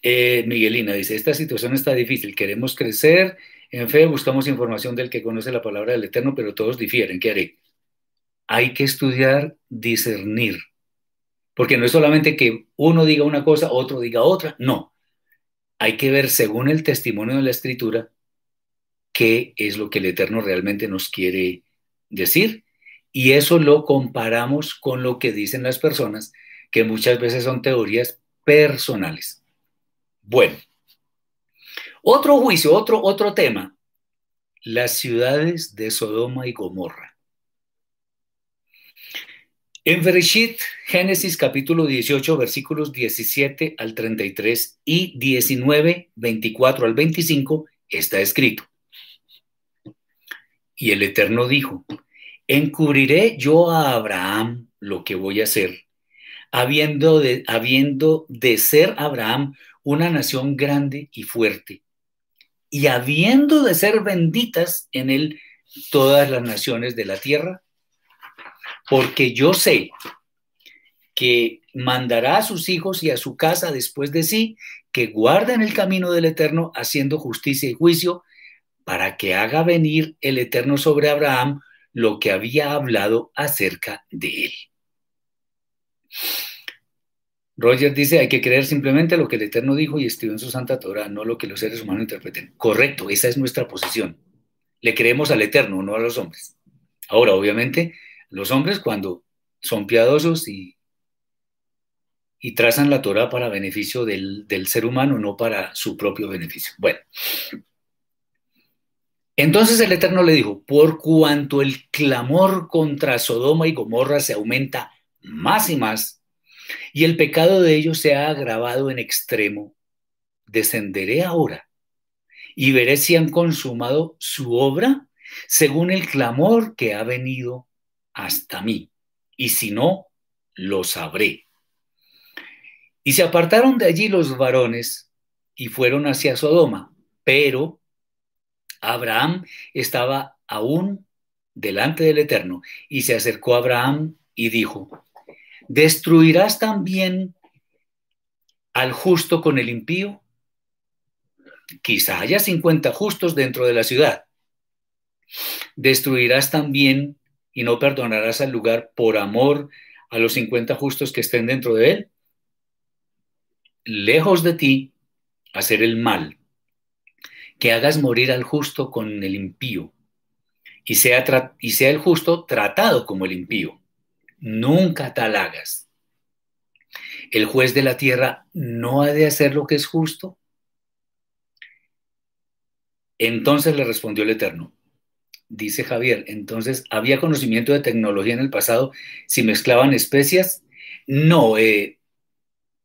Eh, Miguelina dice, esta situación está difícil, queremos crecer en fe, buscamos información del que conoce la palabra del Eterno, pero todos difieren. ¿Qué haré? Hay que estudiar, discernir porque no es solamente que uno diga una cosa, otro diga otra, no. Hay que ver según el testimonio de la escritura qué es lo que el Eterno realmente nos quiere decir. Y eso lo comparamos con lo que dicen las personas, que muchas veces son teorías personales. Bueno, otro juicio, otro, otro tema, las ciudades de Sodoma y Gomorra. En Bereshit, Génesis capítulo 18, versículos 17 al 33 y 19, 24 al 25, está escrito. Y el Eterno dijo, encubriré yo a Abraham lo que voy a hacer, habiendo de, habiendo de ser Abraham una nación grande y fuerte, y habiendo de ser benditas en él todas las naciones de la tierra, porque yo sé que mandará a sus hijos y a su casa después de sí, que guarden el camino del Eterno haciendo justicia y juicio, para que haga venir el Eterno sobre Abraham lo que había hablado acerca de él. Roger dice, hay que creer simplemente lo que el Eterno dijo y escribió en su Santa Torah, no lo que los seres humanos interpreten. Correcto, esa es nuestra posición. Le creemos al Eterno, no a los hombres. Ahora, obviamente, los hombres cuando son piadosos y, y trazan la Torah para beneficio del, del ser humano, no para su propio beneficio. Bueno, entonces el Eterno le dijo, por cuanto el clamor contra Sodoma y Gomorra se aumenta más y más, y el pecado de ellos se ha agravado en extremo, descenderé ahora y veré si han consumado su obra según el clamor que ha venido hasta mí, y si no, lo sabré. Y se apartaron de allí los varones y fueron hacia Sodoma, pero Abraham estaba aún delante del Eterno y se acercó a Abraham y dijo, ¿destruirás también al justo con el impío? Quizá haya 50 justos dentro de la ciudad. ¿Destruirás también y no perdonarás al lugar por amor a los 50 justos que estén dentro de él? Lejos de ti hacer el mal que hagas morir al justo con el impío y sea, y sea el justo tratado como el impío. Nunca tal hagas. ¿El juez de la tierra no ha de hacer lo que es justo? Entonces le respondió el Eterno. Dice Javier, entonces, ¿había conocimiento de tecnología en el pasado si mezclaban especias? No, eh,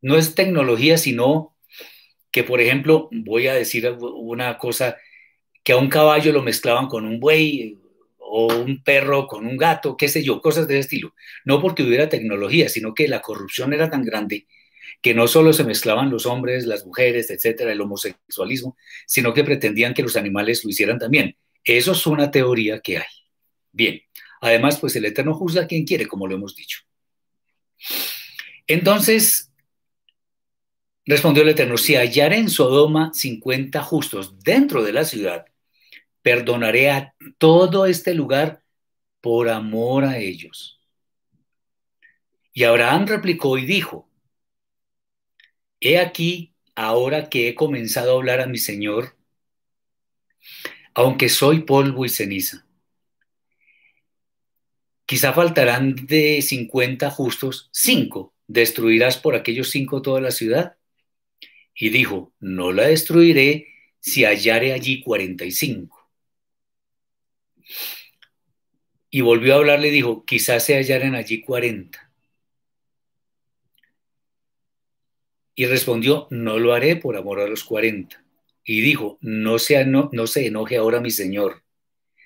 no es tecnología, sino que, por ejemplo, voy a decir una cosa, que a un caballo lo mezclaban con un buey o un perro con un gato, qué sé yo, cosas de ese estilo. No porque hubiera tecnología, sino que la corrupción era tan grande que no solo se mezclaban los hombres, las mujeres, etcétera, el homosexualismo, sino que pretendían que los animales lo hicieran también. Eso es una teoría que hay. Bien, además, pues el Eterno juzga a quien quiere, como lo hemos dicho. Entonces, Respondió el Eterno, si hallaré en Sodoma 50 justos dentro de la ciudad, perdonaré a todo este lugar por amor a ellos. Y Abraham replicó y dijo, he aquí ahora que he comenzado a hablar a mi Señor, aunque soy polvo y ceniza. Quizá faltarán de 50 justos, cinco. ¿Destruirás por aquellos cinco toda la ciudad? y dijo, no la destruiré si hallare allí 45. Y volvió a hablarle y dijo, quizás se hallaren allí 40. Y respondió, no lo haré por amor a los 40. Y dijo, no se, no, se enoje ahora mi señor,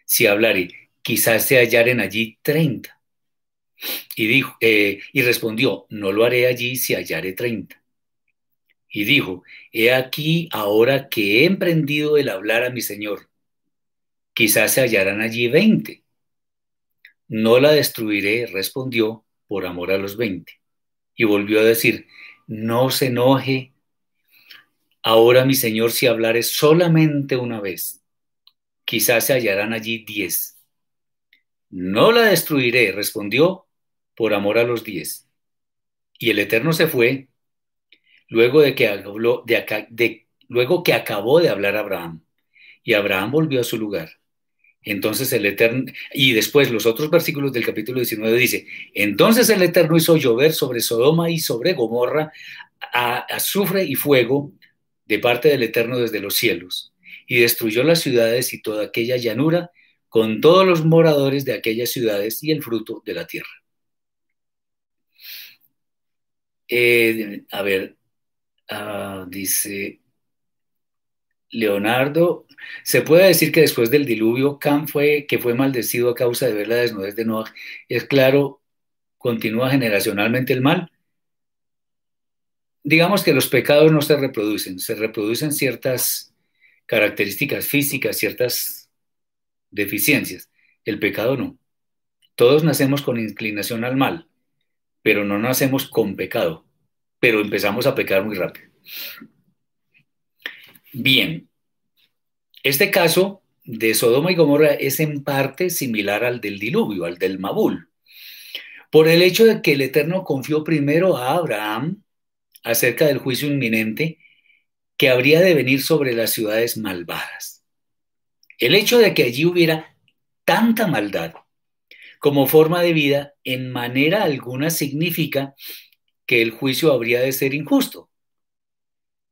si hablaré, quizás se hallaren allí 30. Y, dijo, eh, y respondió, no lo haré allí si hallare 30 y dijo, He aquí ahora que he emprendido el hablar a mi Señor, quizás se hallarán allí veinte. No la destruiré, respondió, por amor a los veinte. Y volvió a decir, no se enoje ahora mi Señor si hablare solamente una vez. Quizás se hallarán allí diez. No la destruiré, respondió, por amor a los diez. Y el Eterno se fue luego de que, de, luego que acabó de hablar Abraham. Y Abraham volvió a su lugar. Entonces el Eterno, y después los otros versículos del capítulo 19 dice, entonces el Eterno hizo llover sobre Sodoma y sobre Gomorra azufre y fuego de parte del Eterno desde los cielos, y destruyó las ciudades y toda aquella llanura con todos los moradores de aquellas ciudades y el fruto de la tierra. Eh, a ver, Ah, dice, Leonardo, se puede decir que después del diluvio, Cam fue que fue maldecido a causa de ver la desnudez de Noah. Es claro, continúa generacionalmente el mal. Digamos que los pecados no se reproducen, se reproducen ciertas características físicas, ciertas deficiencias. El pecado no. Todos nacemos con inclinación al mal, pero no nacemos con pecado, pero empezamos a pecar muy rápido. Bien, este caso de Sodoma y Gomorra es en parte similar al del diluvio, al del Mabul, por el hecho de que el Eterno confió primero a Abraham acerca del juicio inminente que habría de venir sobre las ciudades malvadas. El hecho de que allí hubiera tanta maldad como forma de vida en manera alguna significa que el juicio habría de ser injusto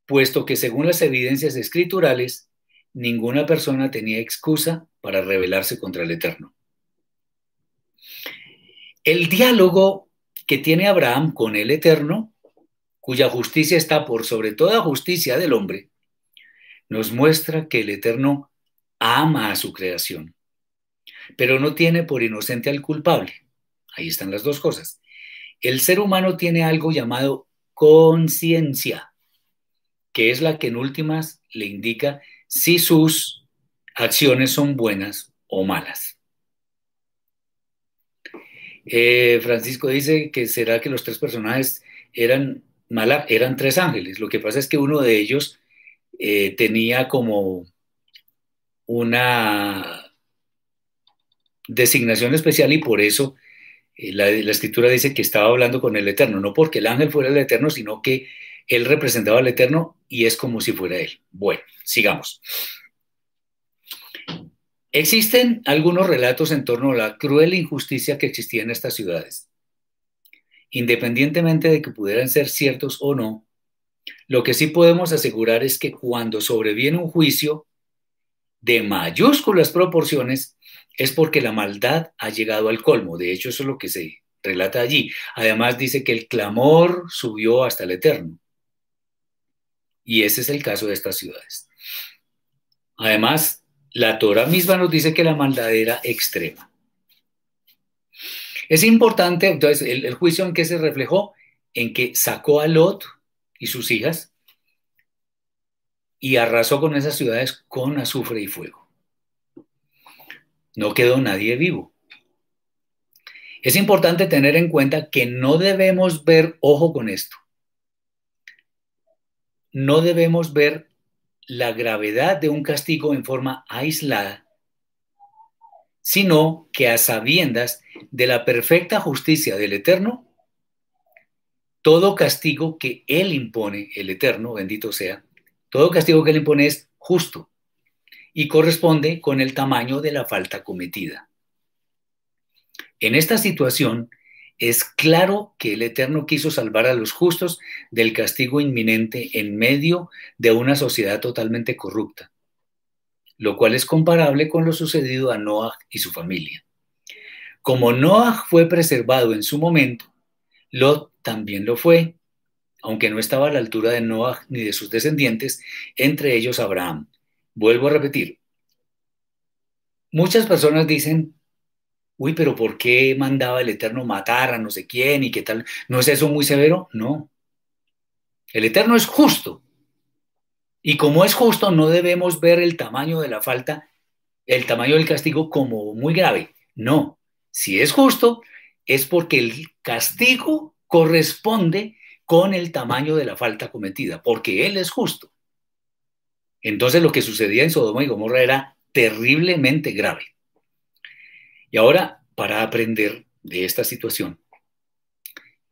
puesto que según las evidencias escriturales, ninguna persona tenía excusa para rebelarse contra el Eterno. El diálogo que tiene Abraham con el Eterno, cuya justicia está por sobre toda justicia del hombre, nos muestra que el Eterno ama a su creación, pero no tiene por inocente al culpable. Ahí están las dos cosas. El ser humano tiene algo llamado conciencia que es la que en últimas le indica si sus acciones son buenas o malas. Eh, Francisco dice que será que los tres personajes eran, mala, eran tres ángeles. Lo que pasa es que uno de ellos eh, tenía como una designación especial y por eso eh, la, la, escritura dice que estaba hablando con el Eterno, no porque el ángel fuera el Eterno, sino que él representaba al Eterno y es como si fuera Él. Bueno, sigamos. Existen algunos relatos en torno a la cruel injusticia que existía en estas ciudades. Independientemente de que pudieran ser ciertos o no, lo que sí podemos asegurar es que cuando sobreviene un juicio de mayúsculas proporciones, es porque la maldad ha llegado al colmo. De hecho, eso es lo que se relata allí. Además dice que el clamor subió hasta el Eterno. Y ese es el caso de estas ciudades. Además, la Torah misma nos dice que la maldad era extrema. Es importante, entonces, el, el, juicio en que se reflejó, en que sacó a Lot y sus hijas y arrasó con esas ciudades con azufre y fuego. No quedó nadie vivo. Es importante tener en cuenta que no debemos ver, ojo con esto, no debemos ver la gravedad de un castigo en forma aislada, sino que a sabiendas de la perfecta justicia del Eterno, todo castigo que Él impone, el Eterno, bendito sea, todo castigo que Él impone es justo y corresponde con el tamaño de la falta cometida. En esta situación, es claro que el Eterno quiso salvar a los justos del castigo inminente en medio de una sociedad totalmente corrupta, lo cual es comparable con lo sucedido a Noah y su familia. Como Noah fue preservado en su momento, Lot también lo fue, aunque no estaba a la altura de Noah ni de sus descendientes, entre ellos Abraham. Vuelvo a repetir, muchas personas dicen, uy, pero ¿por qué mandaba el Eterno matar a no sé quién y qué tal? ¿No es eso muy severo? No. El Eterno es justo. Y como es justo, no debemos ver el tamaño de la falta, el tamaño del castigo como muy grave. No. Si es justo, es porque el castigo corresponde con el tamaño de la falta cometida, porque Él es justo. Entonces lo que sucedía en Sodoma y Gomorra era terriblemente grave. Y ahora, para aprender de esta situación,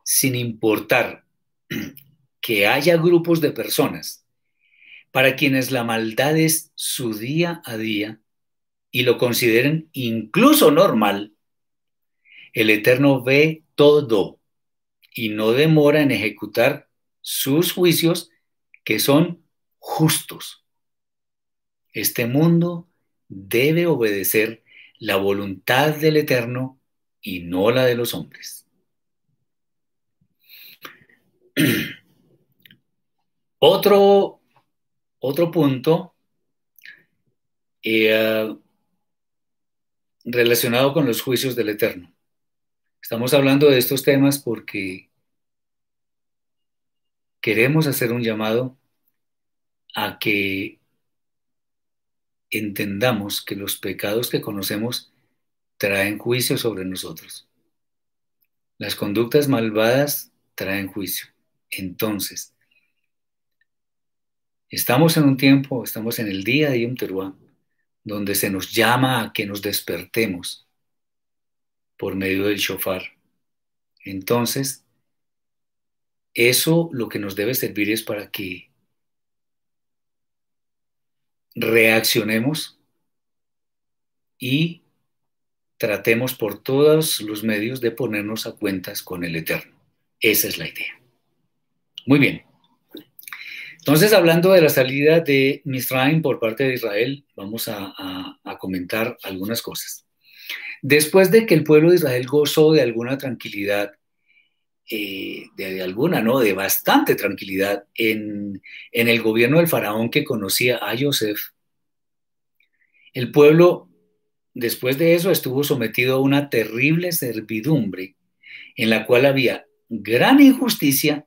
sin importar que haya grupos de personas para quienes la maldad es su día a día y lo consideren incluso normal, el Eterno ve todo y no demora en ejecutar sus juicios que son justos. Este mundo debe obedecer la voluntad del Eterno y no la de los hombres. otro, otro punto eh, relacionado con los juicios del Eterno. Estamos hablando de estos temas porque queremos hacer un llamado a que entendamos que los pecados que conocemos traen juicio sobre nosotros. Las conductas malvadas traen juicio. Entonces, estamos en un tiempo, estamos en el día de Yom Teruah, donde se nos llama a que nos despertemos por medio del shofar. Entonces, eso lo que nos debe servir es para que reaccionemos y tratemos por todos los medios de ponernos a cuentas con el Eterno. Esa es la idea. Muy bien. Entonces, hablando de la salida de Misraim por parte de Israel, vamos a, comentar algunas cosas. Después de que el pueblo de Israel gozó de alguna tranquilidad, eh, de, alguna, no, de bastante tranquilidad en, en el gobierno del faraón que conocía a Joseph, el pueblo después de eso estuvo sometido a una terrible servidumbre en la cual había gran injusticia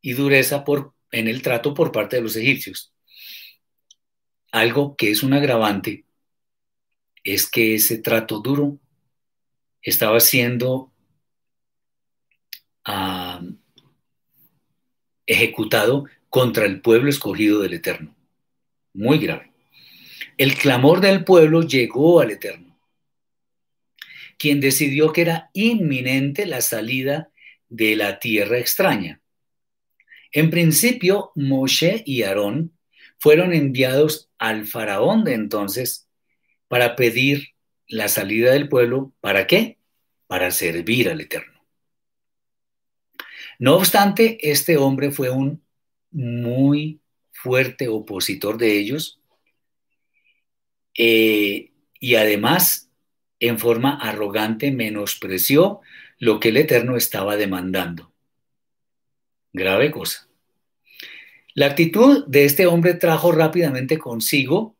y dureza por, en el trato por parte de los egipcios. Algo que es un agravante es que ese trato duro estaba siendo ah, ejecutado contra el pueblo escogido del Eterno. Muy grave. El clamor del pueblo llegó al Eterno, quien decidió que era inminente la salida de la tierra extraña. En principio, Moshe y Aarón fueron enviados al faraón de entonces para pedir la salida del pueblo. ¿Para qué? Para servir al Eterno. No obstante, este hombre fue un muy fuerte opositor de ellos eh, y además en forma arrogante menospreció lo que el Eterno estaba demandando. Grave cosa. La actitud de este hombre trajo rápidamente consigo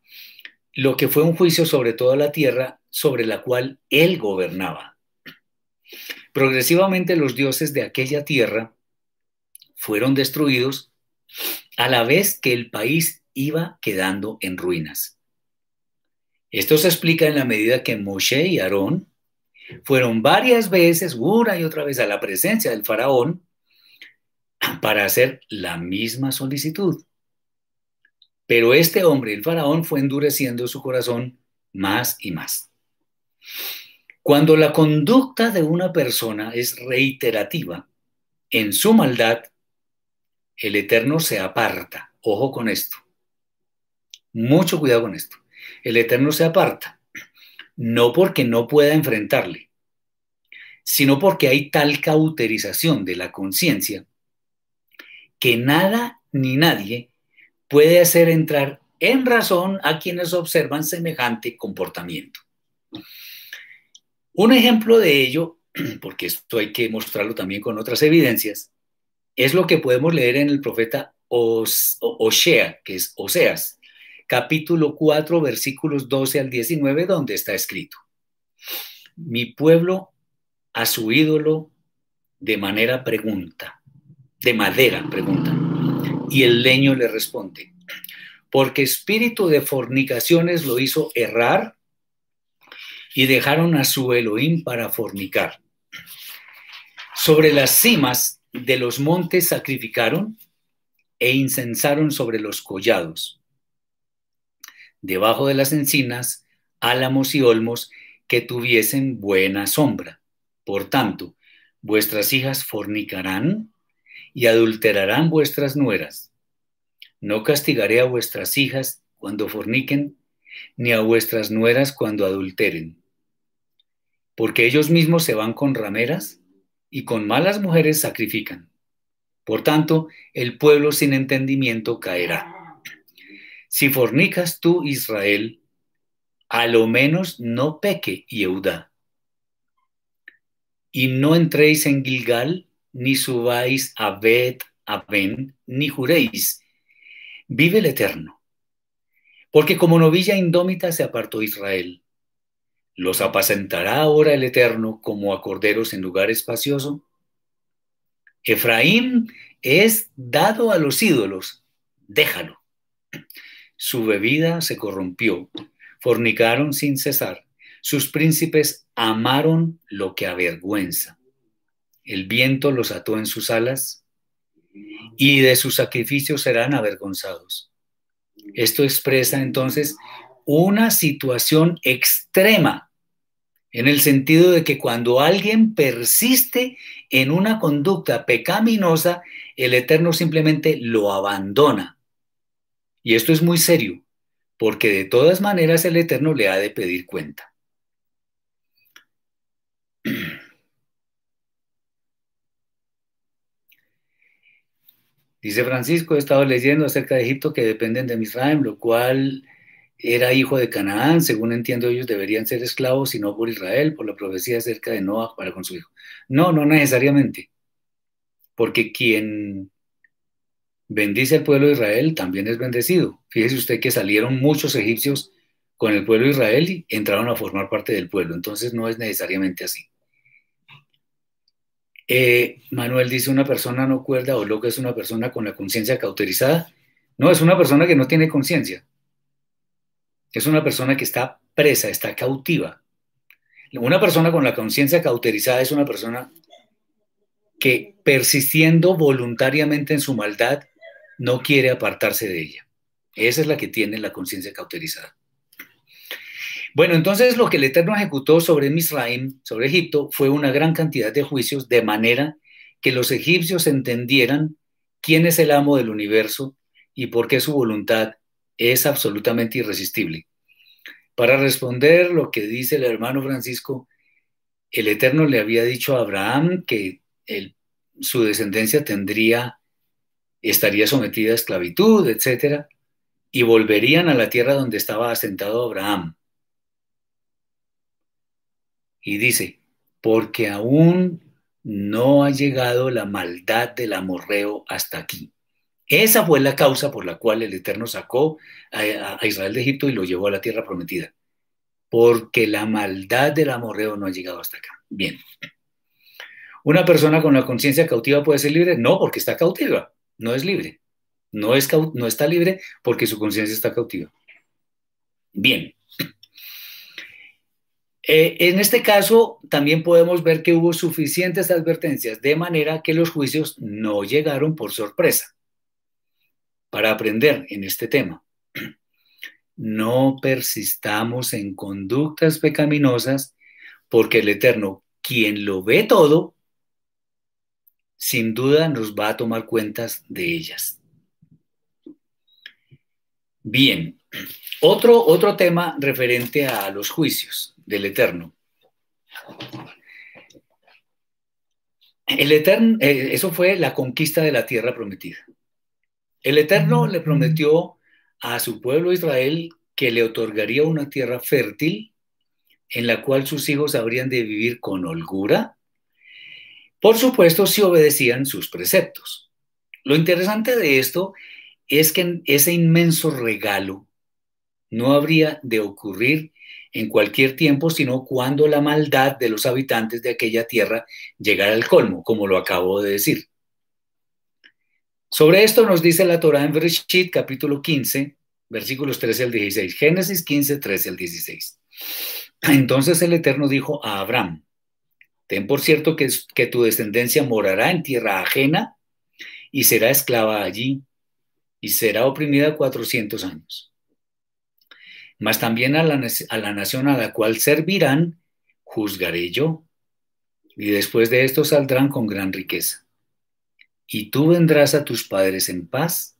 lo que fue un juicio sobre toda la tierra sobre la cual él gobernaba. Progresivamente los dioses de aquella tierra fueron destruidos a la vez que el país iba quedando en ruinas. Esto se explica en la medida que Moshe y Aarón fueron varias veces, una y otra vez, a la presencia del faraón para hacer la misma solicitud. Pero este hombre, el faraón, fue endureciendo su corazón más y más. Cuando la conducta de una persona es reiterativa en su maldad, el Eterno se aparta. Ojo con esto. Mucho cuidado con esto el Eterno se aparta, no porque no pueda enfrentarle, sino porque hay tal cauterización de la conciencia que nada ni nadie puede hacer entrar en razón a quienes observan semejante comportamiento. Un ejemplo de ello, porque esto hay que mostrarlo también con otras evidencias, es lo que podemos leer en el profeta Osea, que es Oseas, capítulo 4, versículos 12 al 19, donde está escrito, mi pueblo a su ídolo de manera pregunta, de madera pregunta, y el leño le responde, porque espíritu de fornicaciones lo hizo errar y dejaron a su Elohim para fornicar. Sobre las cimas de los montes sacrificaron e incensaron sobre los collados debajo de las encinas, álamos y olmos que tuviesen buena sombra. Por tanto, vuestras hijas fornicarán y adulterarán vuestras nueras. No castigaré a vuestras hijas cuando forniquen, ni a vuestras nueras cuando adulteren. Porque ellos mismos se van con rameras y con malas mujeres sacrifican. Por tanto, el pueblo sin entendimiento caerá. Si fornicas tú, Israel, a lo menos no peque Yehuda. Y no entréis en Gilgal, ni subáis a Bet Aben, ni juréis. Vive el Eterno. Porque como novilla indómita se apartó Israel. ¿Los apacentará ahora el Eterno como a corderos en lugar espacioso? Efraín es dado a los ídolos, déjalo. Su bebida se corrompió, fornicaron sin cesar, sus príncipes amaron lo que avergüenza. El viento los ató en sus alas y de sus sacrificios serán avergonzados. Esto expresa entonces una situación extrema, en el sentido de que cuando alguien persiste en una conducta pecaminosa, el Eterno simplemente lo abandona. Y esto es muy serio, porque de todas maneras el Eterno le ha de pedir cuenta. Dice Francisco, he estado leyendo acerca de Egipto que dependen de Misraim, lo cual era hijo de Canaán, según entiendo ellos deberían ser esclavos y no por Israel, por la profecía acerca de Noah para con su hijo. No, no necesariamente, porque quien bendice al pueblo de Israel también es bendecido. Fíjese usted que salieron muchos egipcios con el pueblo de Israel y entraron a formar parte del pueblo, entonces no es necesariamente así. Eh, Manuel dice una persona no cuerda o loca es una persona con la conciencia cauterizada. No, es una persona que no tiene conciencia. Es una persona que está presa, está cautiva. Una persona con la conciencia cauterizada es una persona que persistiendo voluntariamente en su maldad no quiere apartarse de ella. Esa es la que tiene la conciencia cauterizada. Bueno, entonces lo que el Eterno ejecutó sobre Misraim, sobre Egipto, fue una gran cantidad de juicios de manera que los egipcios entendieran quién es el amo del universo y por qué su voluntad es absolutamente irresistible. Para responder lo que dice el hermano Francisco, el Eterno le había dicho a Abraham que su descendencia tendría, estaría sometida a esclavitud, etc., y volverían a la tierra donde estaba asentado Abraham y dice, porque aún no ha llegado la maldad del amorreo hasta aquí. Esa fue la causa por la cual el Eterno sacó a, Israel de Egipto y lo llevó a la tierra prometida. Porque la maldad del amorreo no ha llegado hasta acá. Bien. ¿Una persona con la conciencia cautiva puede ser libre? No, porque está cautiva. No es libre. No, es, no está libre porque su conciencia está cautiva. Bien. Eh, en este caso, también podemos ver que hubo suficientes advertencias, de manera que los juicios no llegaron por sorpresa. Para aprender en este tema, no persistamos en conductas pecaminosas, porque el Eterno, quien lo ve todo, sin duda nos va a tomar cuentas de ellas. Bien, otro, otro tema referente a los juicios del Eterno. El Eterno, eh, eso fue la conquista de la tierra prometida. El Eterno le prometió a su pueblo Israel que le otorgaría una tierra fértil en la cual sus hijos habrían de vivir con holgura, por supuesto si obedecían sus preceptos. Lo interesante de esto es que ese inmenso regalo no habría de ocurrir en cualquier tiempo, sino cuando la maldad de los habitantes de aquella tierra llegara al colmo, como lo acabo de decir. Sobre esto nos dice la Torah en Bereshit, capítulo 15, versículos 13 al 16. Génesis 15, 13 al 16. Entonces el Eterno dijo a Abraham, ten por cierto que, que tu descendencia morará en tierra ajena y será esclava allí y será oprimida 400 años mas también a la, a la nación a la cual servirán, juzgaré yo. Y después de esto saldrán con gran riqueza. Y tú vendrás a tus padres en paz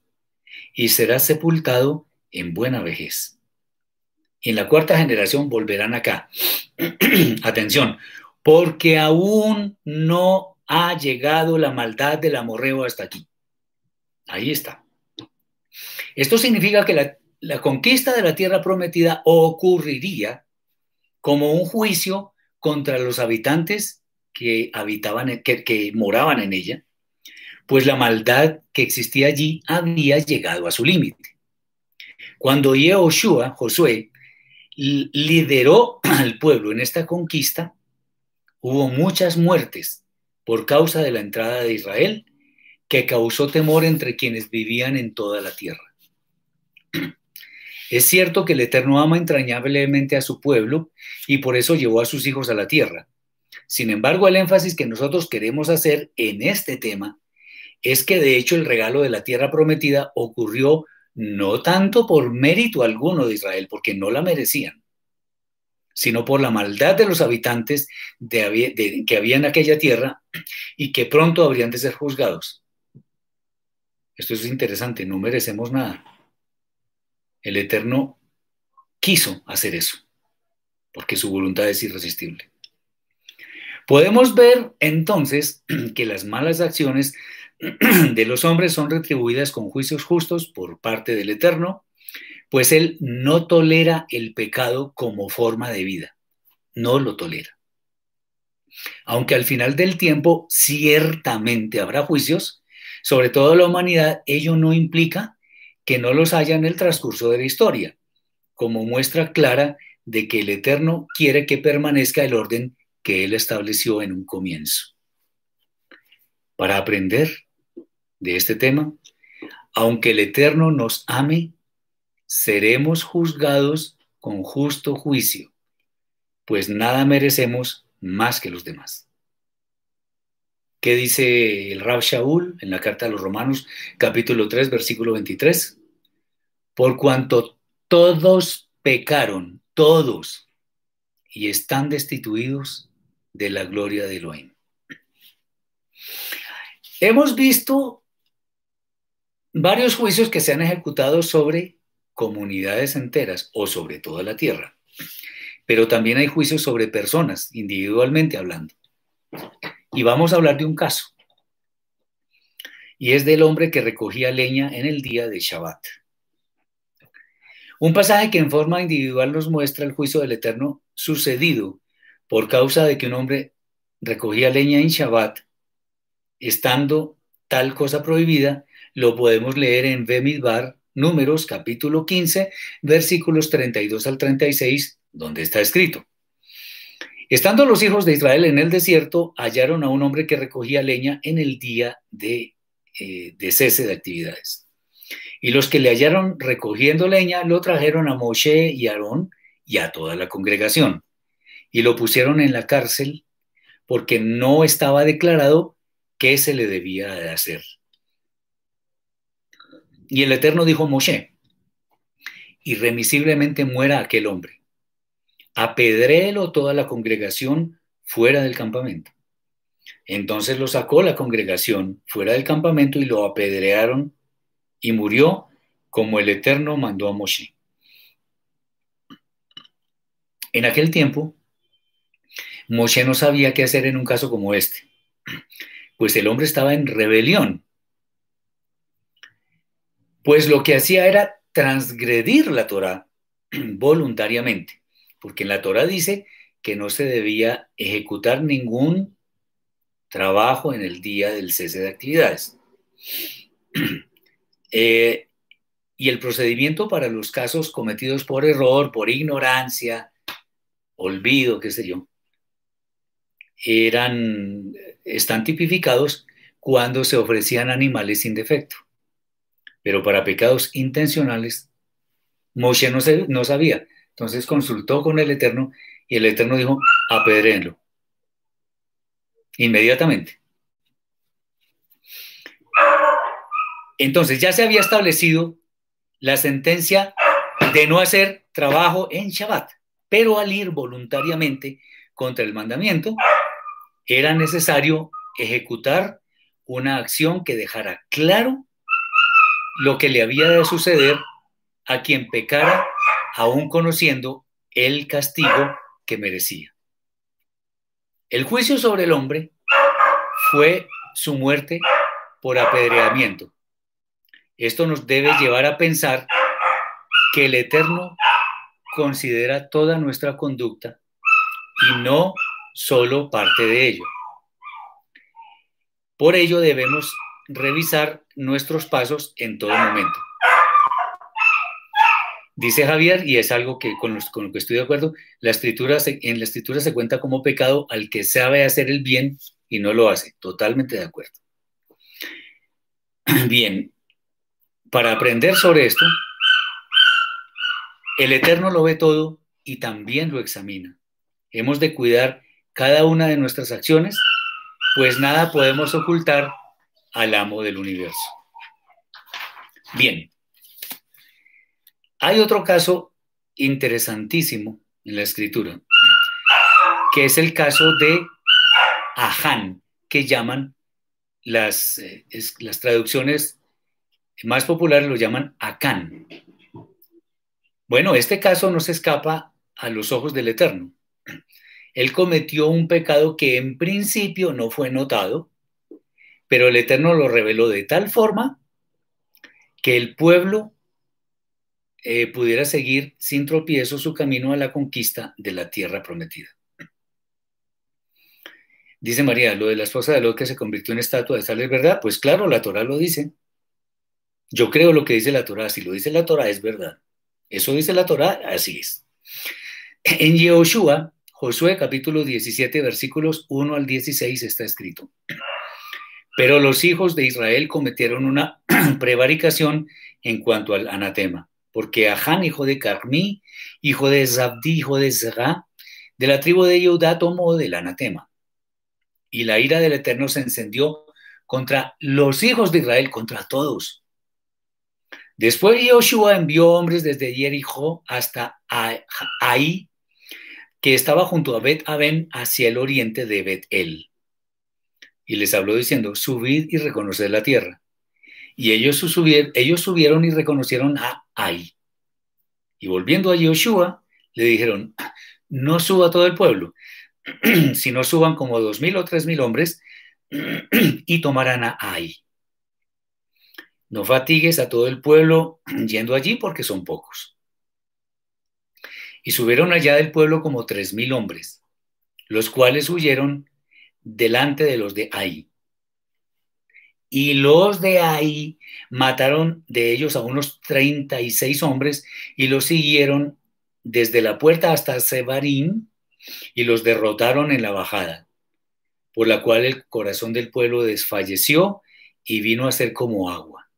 y serás sepultado en buena vejez. Y en la cuarta generación volverán acá. Atención, porque aún no ha llegado la maldad del amorreo hasta aquí. Ahí está. Esto significa que la, la conquista de la tierra prometida ocurriría como un juicio contra los habitantes que habitaban, que, que moraban en ella, pues la maldad que existía allí había llegado a su límite. Cuando Yehoshua, Josué, lideró al pueblo en esta conquista, hubo muchas muertes por causa de la entrada de Israel, que causó temor entre quienes vivían en toda la tierra. Es cierto que el Eterno ama entrañablemente a su pueblo y por eso llevó a sus hijos a la tierra. Sin embargo, el énfasis que nosotros queremos hacer en este tema es que de hecho el regalo de la tierra prometida ocurrió no tanto por mérito alguno de Israel, porque no la merecían, sino por la maldad de los habitantes que había en aquella tierra y que pronto habrían de ser juzgados. Esto es interesante, no merecemos nada. El Eterno quiso hacer eso, porque su voluntad es irresistible. Podemos ver entonces que las malas acciones de los hombres son retribuidas con juicios justos por parte del Eterno, pues Él no tolera el pecado como forma de vida, no lo tolera. Aunque al final del tiempo ciertamente habrá juicios, sobre todo la humanidad, ello no implica que no los haya en el transcurso de la historia, como muestra clara de que el Eterno quiere que permanezca el orden que Él estableció en un comienzo. Para aprender de este tema, aunque el Eterno nos ame, seremos juzgados con justo juicio, pues nada merecemos más que los demás. ¿Qué dice el Rab Shaul en la carta a los Romanos, capítulo 3, versículo 23? Por cuanto todos pecaron, todos, y están destituidos de la gloria de Elohim. Hemos visto varios juicios que se han ejecutado sobre comunidades enteras o sobre toda la tierra. Pero también hay juicios sobre personas, individualmente hablando. Y vamos a hablar de un caso. Y es del hombre que recogía leña en el día de Shabbat. Un pasaje que en forma individual nos muestra el juicio del Eterno sucedido por causa de que un hombre recogía leña en Shabbat, estando tal cosa prohibida, lo podemos leer en Bemidbar, Números, capítulo 15, versículos 32 al 36, donde está escrito. Estando los hijos de Israel en el desierto, hallaron a un hombre que recogía leña en el día de, eh, de cese de actividades. Y los que le hallaron recogiendo leña lo trajeron a Moshe y Aarón y a toda la congregación. Y lo pusieron en la cárcel porque no estaba declarado qué se le debía de hacer. Y el Eterno dijo a Moshe, irremisiblemente muera aquel hombre. Apedréelo toda la congregación fuera del campamento. Entonces lo sacó la congregación fuera del campamento y lo apedrearon y murió como el Eterno mandó a Moshe. En aquel tiempo, Moshe no sabía qué hacer en un caso como este, pues el hombre estaba en rebelión pues lo que hacía era transgredir la Torah voluntariamente, porque en la Torah dice que no se debía ejecutar ningún trabajo en el día del cese de actividades. Eh, y el procedimiento para los casos cometidos por error, por ignorancia, olvido, qué sé yo, eran, están tipificados cuando se ofrecían animales sin defecto pero para pecados intencionales, Moshe no, no sabía. Entonces consultó con el Eterno y el Eterno dijo, apedréenlo. Inmediatamente. Entonces ya se había establecido la sentencia de no hacer trabajo en Shabbat, pero al ir voluntariamente contra el mandamiento, era necesario ejecutar una acción que dejara claro lo que le había de suceder a quien pecara aún conociendo el castigo que merecía. El juicio sobre el hombre fue su muerte por apedreamiento. Esto nos debe llevar a pensar que el Eterno considera toda nuestra conducta y no solo parte de ello. Por ello debemos revisar nuestros pasos en todo momento. Dice Javier, y es algo que con, con, lo que estoy de acuerdo, la escritura se, en la escritura se cuenta como pecado al que sabe hacer el bien y no lo hace. Totalmente de acuerdo. Bien, para aprender sobre esto, el Eterno lo ve todo y también lo examina. Hemos de cuidar cada una de nuestras acciones, pues nada podemos ocultar al amo del universo. Bien, hay otro caso interesantísimo en la escritura, que es el caso de Aján, que llaman las, eh, las traducciones más populares lo llaman Acán. Bueno, este caso no se escapa a los ojos del Eterno. Él cometió un pecado que en principio no fue notado, pero el Eterno lo reveló de tal forma que el pueblo eh, pudiera seguir sin tropiezo su camino a la conquista de la tierra prometida. Dice María, lo de la esposa de Lot que se convirtió en estatua de tal es verdad. Pues claro, la Torah lo dice. Yo creo lo que dice la Torah. Si lo dice la Torah, es verdad. Eso dice la Torah, así es. En Yehoshua, Josué capítulo 17, versículos 1 al 16 está escrito. Pero los hijos de Israel cometieron una prevaricación en cuanto al anatema, porque Ahán, hijo de Carmí, hijo de Zabdi, hijo de Zerá, de la tribu de Yehudá, tomó del anatema. Y la ira del Eterno se encendió contra los hijos de Israel, contra todos Después Joshua envió hombres desde Jericó hasta Ahí, que estaba junto a Bet Aben hacia el oriente de Bet El. Y les habló diciendo, subid y reconoced la tierra. Y ellos, subieron, ellos subieron y reconocieron a Ahí. Y volviendo a Joshua, le dijeron, no suba todo el pueblo, sino suban como dos mil o tres mil hombres y tomarán a Ahí. No fatigues a todo el pueblo yendo allí porque son pocos. Y subieron allá del pueblo como tres mil hombres, los cuales huyeron delante de los de ahí. Y los de ahí mataron de ellos a unos 36 hombres y los siguieron desde la puerta hasta Sebarín y los derrotaron en la bajada, por la cual el corazón del pueblo desfalleció y vino a ser como agua.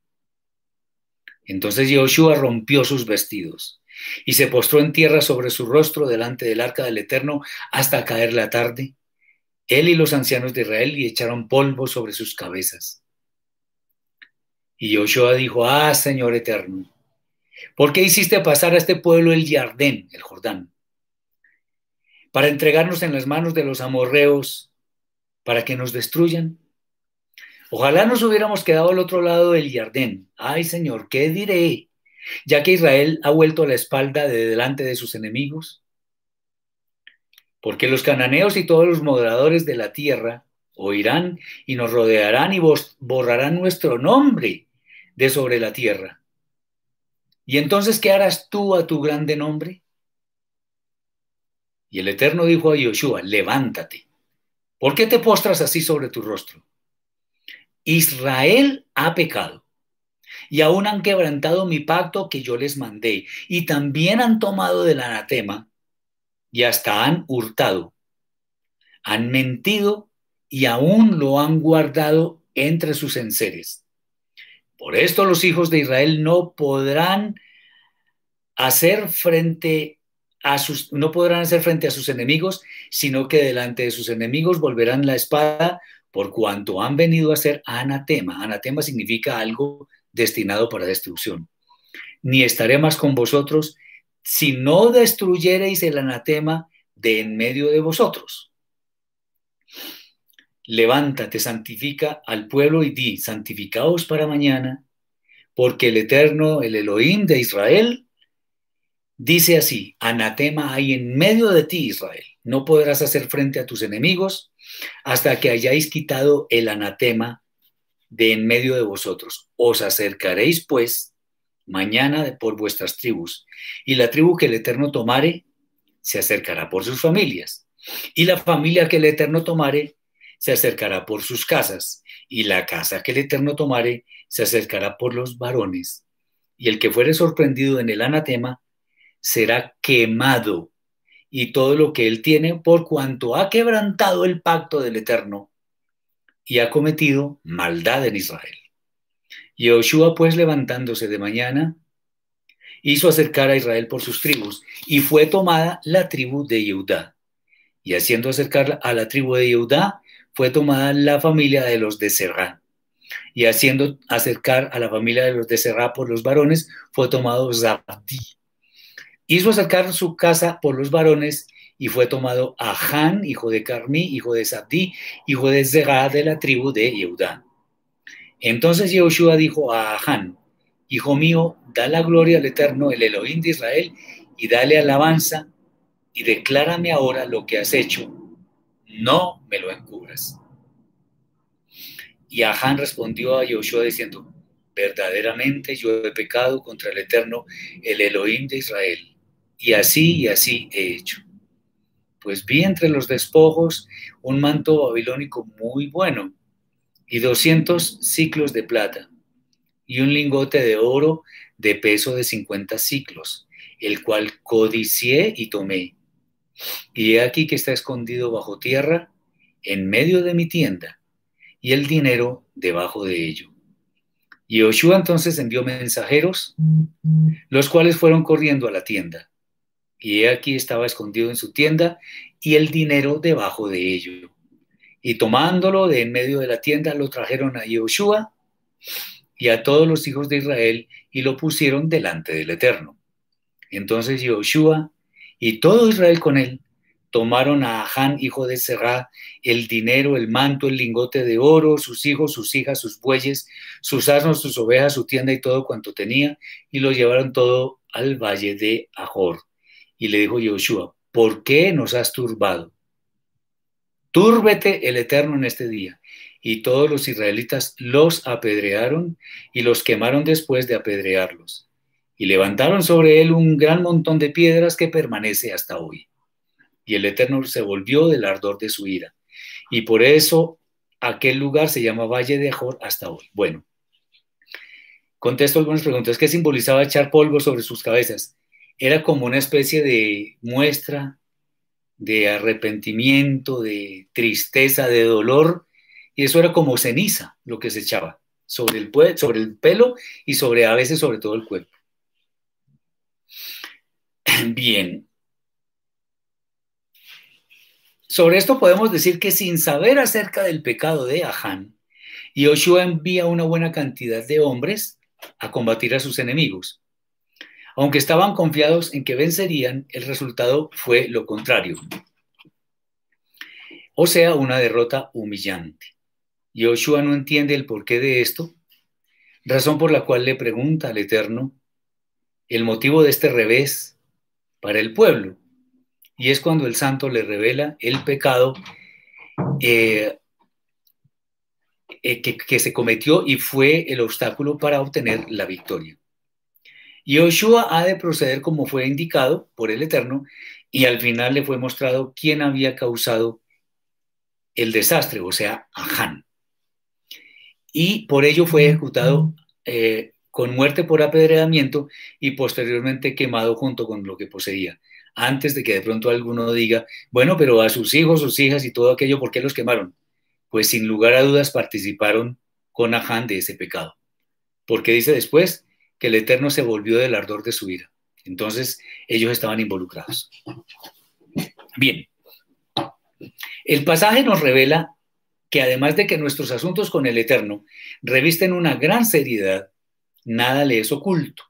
Entonces Joshua rompió sus vestidos y se postró en tierra sobre su rostro delante del arca del Eterno hasta caer la tarde. Él y los ancianos de Israel y echaron polvo sobre sus cabezas. Y Joshua dijo, ah, Señor Eterno, ¿por qué hiciste pasar a este pueblo el Jardén, el Jordán? Para entregarnos en las manos de los amorreos, para que nos destruyan. Ojalá nos hubiéramos quedado al otro lado del Jardín. Ay, Señor, ¿qué diré? Ya que Israel ha vuelto la espalda de delante de sus enemigos. Porque los cananeos y todos los moderadores de la tierra oirán y nos rodearán y borrarán nuestro nombre de sobre la tierra. ¿Y entonces qué harás tú a tu grande nombre? Y el Eterno dijo a Yoshua, levántate. ¿Por qué te postras así sobre tu rostro? Israel ha pecado y aún han quebrantado mi pacto que yo les mandé y también han tomado del anatema y hasta han hurtado. Han mentido y aún lo han guardado entre sus enseres. Por esto los hijos de Israel no podrán hacer frente a sus no podrán hacer frente a sus enemigos, sino que delante de sus enemigos volverán la espada por cuanto han venido a ser anatema. Anatema significa algo destinado para destrucción. Ni estaré más con vosotros si no destruyereis el anatema de en medio de vosotros. Levántate, santifica al pueblo y di, santificaos para mañana, porque el Eterno, el Elohim de Israel, dice así, anatema hay en medio de ti, Israel. No podrás hacer frente a tus enemigos hasta que hayáis quitado el anatema de en medio de vosotros. Os acercaréis, pues, mañana por vuestras tribus, y la tribu que el Eterno tomare se acercará por sus familias, y la familia que el Eterno tomare se acercará por sus casas, y la casa que el Eterno tomare se acercará por los varones, y el que fuere sorprendido en el anatema será quemado y todo lo que él tiene por cuanto ha quebrantado el pacto del Eterno y ha cometido maldad en Israel. Y Joshua pues levantándose de mañana, hizo acercar a Israel por sus tribus y fue tomada la tribu de Judá. Y haciendo acercar a la tribu de Judá, fue tomada la familia de los de Serrá. Y haciendo acercar a la familia de los de Serrá por los varones, fue tomado Zabdi. Hizo acercar su casa por los varones y fue tomado Ahán, hijo de Carmí, hijo de Zabdi, hijo de Zerá de la tribu de Judá. Entonces Yehoshua dijo a Ahán, Hijo mío, da la gloria al Eterno, el Elohim de Israel, y dale alabanza, y declárame ahora lo que has hecho, no me lo encubras. Y Ahán respondió a Yoshua diciendo, verdaderamente yo he pecado contra el Eterno, el Elohim de Israel, y así y así he hecho. Pues vi entre los despojos un manto babilónico muy bueno y doscientos ciclos de plata y un lingote de oro de peso de cincuenta ciclos, el cual codicié y tomé y he aquí que está escondido bajo tierra, en medio de mi tienda, y el dinero debajo de ello. Y Joshua entonces envió mensajeros, los cuales fueron corriendo a la tienda. Y he aquí estaba escondido en su tienda, y el dinero debajo de ello. Y tomándolo de en medio de la tienda, lo trajeron a Joshua y a todos los hijos de Israel, y lo pusieron delante del Eterno. Entonces Joshua y todo Israel con él tomaron a Ahán, hijo de Será, el dinero, el manto, el lingote de oro, sus hijos, sus hijas, sus bueyes, sus asnos, sus ovejas, su tienda y todo cuanto tenía, y lo llevaron todo al valle de Ahor. Y le dijo Joshua, ¿por qué nos has turbado? Túrbete el Eterno en este día. Y todos los israelitas los apedrearon y los quemaron después de apedrearlos y levantaron sobre él un gran montón de piedras que permanece hasta hoy. Y el Eterno se volvió del ardor de su ira. Y por eso aquel lugar se llama Valle de Ajor hasta hoy. Bueno, contesto algunas preguntas. ¿Qué simbolizaba echar polvo sobre sus cabezas? Era como una especie de muestra de arrepentimiento, de tristeza, de dolor, y eso era como ceniza lo que se echaba sobre el, sobre el pelo y sobre a veces sobre todo el cuerpo. Bien. Sobre esto podemos decir que sin saber acerca del pecado de Ahán, Yoshua envía una buena cantidad de hombres a combatir a sus enemigos. Aunque estaban confiados en que vencerían, el resultado fue lo contrario. O sea, una derrota humillante. Yoshua no entiende el porqué de esto, razón por la cual le pregunta al Eterno el motivo de este revés para el pueblo. Y es cuando el santo le revela el pecado eh, eh, que, se cometió y fue el obstáculo para obtener la victoria. Y Yoshua ha de proceder como fue indicado por el Eterno y al final le fue mostrado quién había causado el desastre, o sea, Ahán. Y por ello fue ejecutado eh, con muerte por apedreamiento y posteriormente quemado junto con lo que poseía. Antes de que de pronto alguno diga, bueno, pero a sus hijos, sus hijas y todo aquello, ¿por qué los quemaron? Pues sin lugar a dudas participaron con Ahán de ese pecado. Porque dice después que el Eterno se volvió del ardor de su ira. Entonces ellos estaban involucrados. Bien, el pasaje nos revela que además de que nuestros asuntos con el Eterno revisten una gran seriedad, nada le es oculto.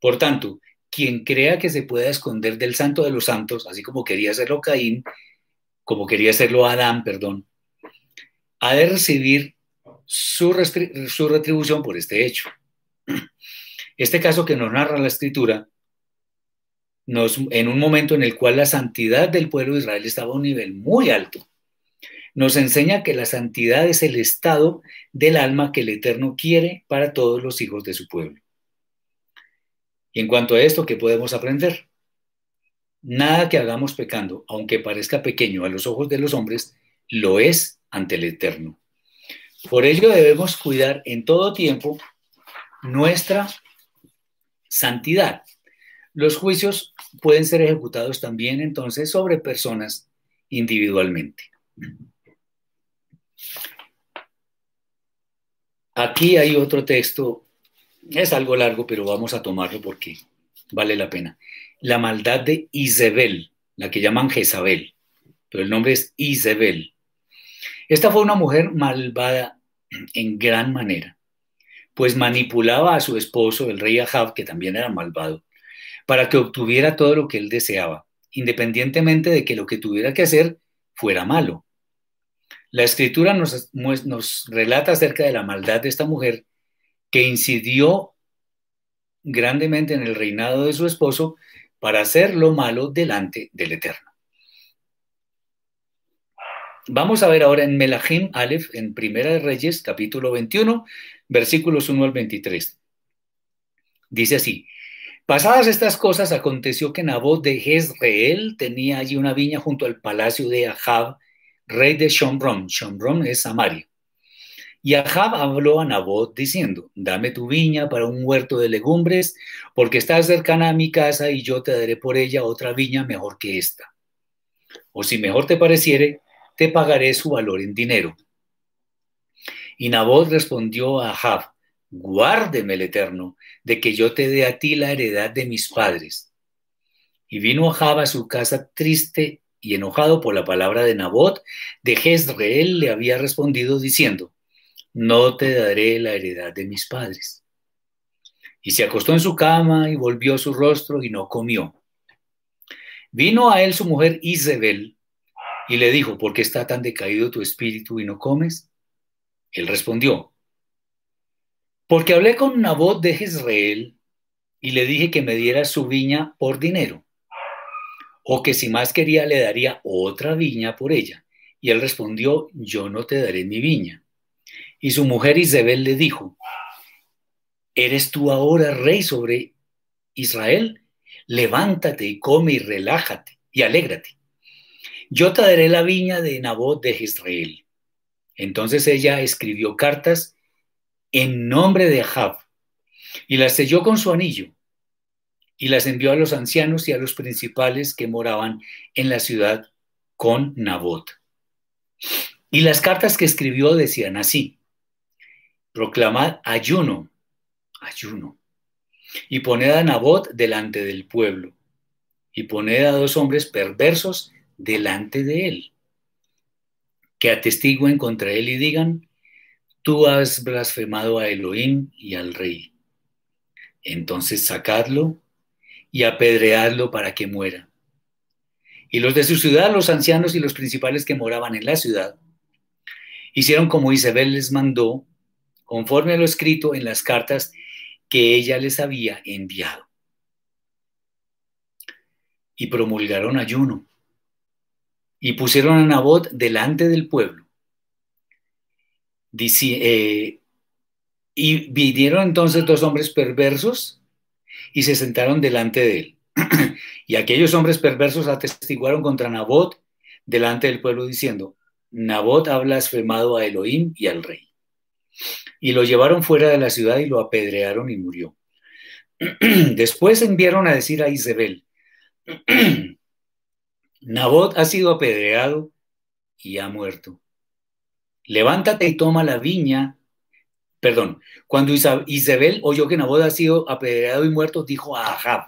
Por tanto, quien crea que se pueda esconder del santo de los santos, así como quería hacerlo Caín, como quería hacerlo Adán, perdón, ha de recibir su, su retribución por este hecho. Este caso que nos narra la escritura, nos, en un momento en el cual la santidad del pueblo de Israel estaba a un nivel muy alto, nos enseña que la santidad es el estado del alma que el Eterno quiere para todos los hijos de su pueblo. Y en cuanto a esto, ¿qué podemos aprender? Nada que hagamos pecando, aunque parezca pequeño a los ojos de los hombres, lo es ante el Eterno. Por ello debemos cuidar en todo tiempo nuestra santidad. los juicios pueden ser ejecutados también entonces sobre personas individualmente. Aquí hay otro texto, es algo largo, pero vamos a tomarlo porque vale la pena. La maldad de Isabel, la que llaman Jezabel, pero el nombre es Isabel. Esta fue una mujer malvada en gran manera, pues manipulaba a su esposo, el rey Ahab, que también era malvado, para que obtuviera todo lo que él deseaba, independientemente de que lo que tuviera que hacer fuera malo. La escritura nos, nos relata acerca de la maldad de esta mujer que incidió grandemente en el reinado de su esposo para hacer lo malo delante del Eterno. Vamos a ver ahora en Melahim Aleph, en Primera de Reyes, capítulo 21, versículos 1 al 23. Dice así, pasadas estas cosas, aconteció que Nabot de Jezreel tenía allí una viña junto al palacio de Ahab, rey de Shomron. Shomron es Samaria. Y Ahab habló a Nabot diciendo, dame tu viña para un huerto de legumbres, porque estás cercana a mi casa y yo te daré por ella otra viña mejor que esta. O si mejor te pareciere, te pagaré su valor en dinero. Y Nabot respondió a Ahab, guárdeme el Eterno, de que yo te dé a ti la heredad de mis padres. Y vino Ahab a su casa triste y enojado por la palabra de Nabot, de Jezreel le había respondido diciendo, no te daré la heredad de mis padres. Y se acostó en su cama y volvió su rostro y no comió. Vino a él su mujer Isabel y le dijo, ¿por qué está tan decaído tu espíritu y no comes? Él respondió, porque hablé con Nabot de Jezreel y le dije que me diera su viña por dinero o que si más quería le daría otra viña por ella. Y él respondió, yo no te daré mi viña. Y su mujer Isabel le dijo, ¿eres tú ahora rey sobre Israel? Levántate y come y relájate y alégrate. Yo te daré la viña de Nabot de Israel. Entonces ella escribió cartas en nombre de Ahab y las selló con su anillo y las envió a los ancianos y a los principales que moraban en la ciudad con Nabot. Y las cartas que escribió decían así, proclamad ayuno, ayuno, y poned a Nabot delante del pueblo, y poned a dos hombres perversos delante de él, que atestiguen contra él y digan, tú has blasfemado a Elohim y al rey. Entonces sacadlo y apedreadlo para que muera. Y los de su ciudad, los ancianos y los principales que moraban en la ciudad, hicieron como Isabel les mandó, conforme a lo escrito en las cartas que ella les había enviado. Y promulgaron ayuno y pusieron a Nabot delante del pueblo. Eh, y vinieron entonces dos hombres perversos y se sentaron delante de él. y aquellos hombres perversos atestiguaron contra Nabot delante del pueblo diciendo, Nabot ha blasfemado a Elohim y al rey. Y lo llevaron fuera de la ciudad y lo apedrearon y murió. Después enviaron a decir a Isabel, Nabot ha sido apedreado y ha muerto. Levántate y toma la viña perdón, cuando Isabel oyó que Nabot ha sido apedreado y muerto, dijo a Ahab,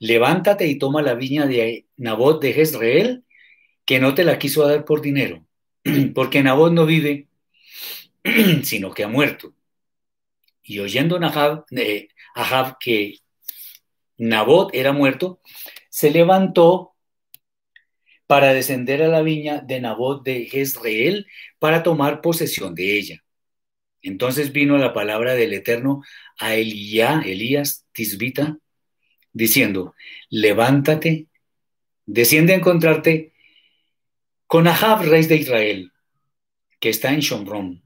levántate y toma la viña de Nabot de Jezreel, que no te la quiso dar por dinero, porque Nabot no vive, sino que ha muerto. Y oyendo a eh, Ahab que Nabot era muerto, se levantó para descender a la viña de Nabot de Jezreel para tomar posesión de ella. Entonces vino la palabra del Eterno a Elías Tisbita, diciendo, levántate, desciende a encontrarte con Ahab, rey de Israel, que está en Shomron.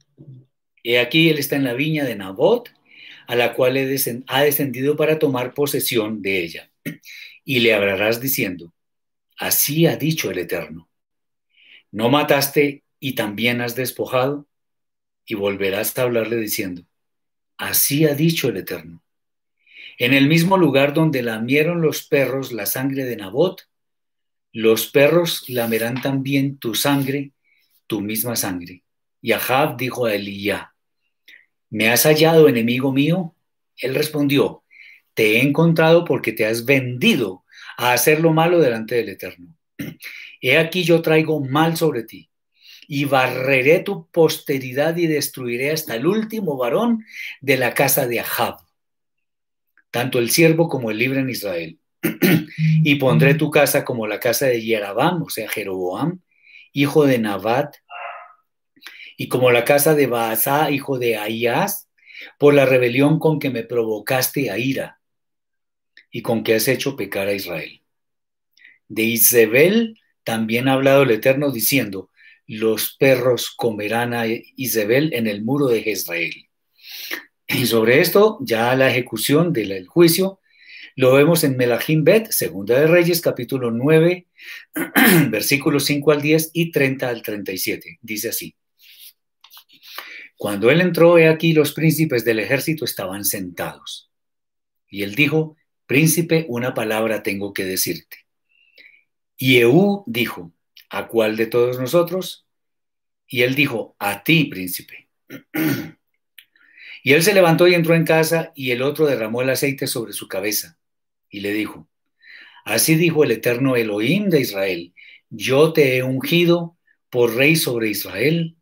Y aquí él está en la viña de Nabot, a la cual ha descendido para tomar posesión de ella. Y le hablarás diciendo, así ha dicho el Eterno, ¿no mataste y también has despojado? y volverás a hablarle diciendo, así ha dicho el Eterno. En el mismo lugar donde lamieron los perros la sangre de Nabot, los perros lamerán también tu sangre, tu misma sangre. Y Ahab dijo a Elías, ¿me has hallado enemigo mío? Él respondió, te he encontrado porque te has vendido a hacer lo malo delante del Eterno. He aquí yo traigo mal sobre ti, y barreré tu posteridad y destruiré hasta el último varón de la casa de Ahab, tanto el siervo como el libre en Israel. y pondré tu casa como la casa de Jerabam, o sea, Jeroboam, hijo de Nabat, y como la casa de Baasá, hijo de Ahías, por la rebelión con que me provocaste a ira y con que has hecho pecar a Israel. De Isabel también ha hablado el Eterno diciendo, los perros comerán a Isabel en el muro de Jezreel. Y sobre esto, ya la ejecución del juicio, lo vemos en Melahim Bet, Segunda de Reyes, capítulo 9, versículos 5 al 10 y 30 al 37. Dice así. Cuando él entró, he aquí los príncipes del ejército estaban sentados. Y él dijo, príncipe, una palabra tengo que decirte. Y Ehú dijo, ¿a cuál de todos nosotros? Y él dijo, a ti, príncipe. y él se levantó y entró en casa, y el otro derramó el aceite sobre su cabeza, y le dijo, así dijo el eterno Elohim de Israel, yo te he ungido por rey sobre Israel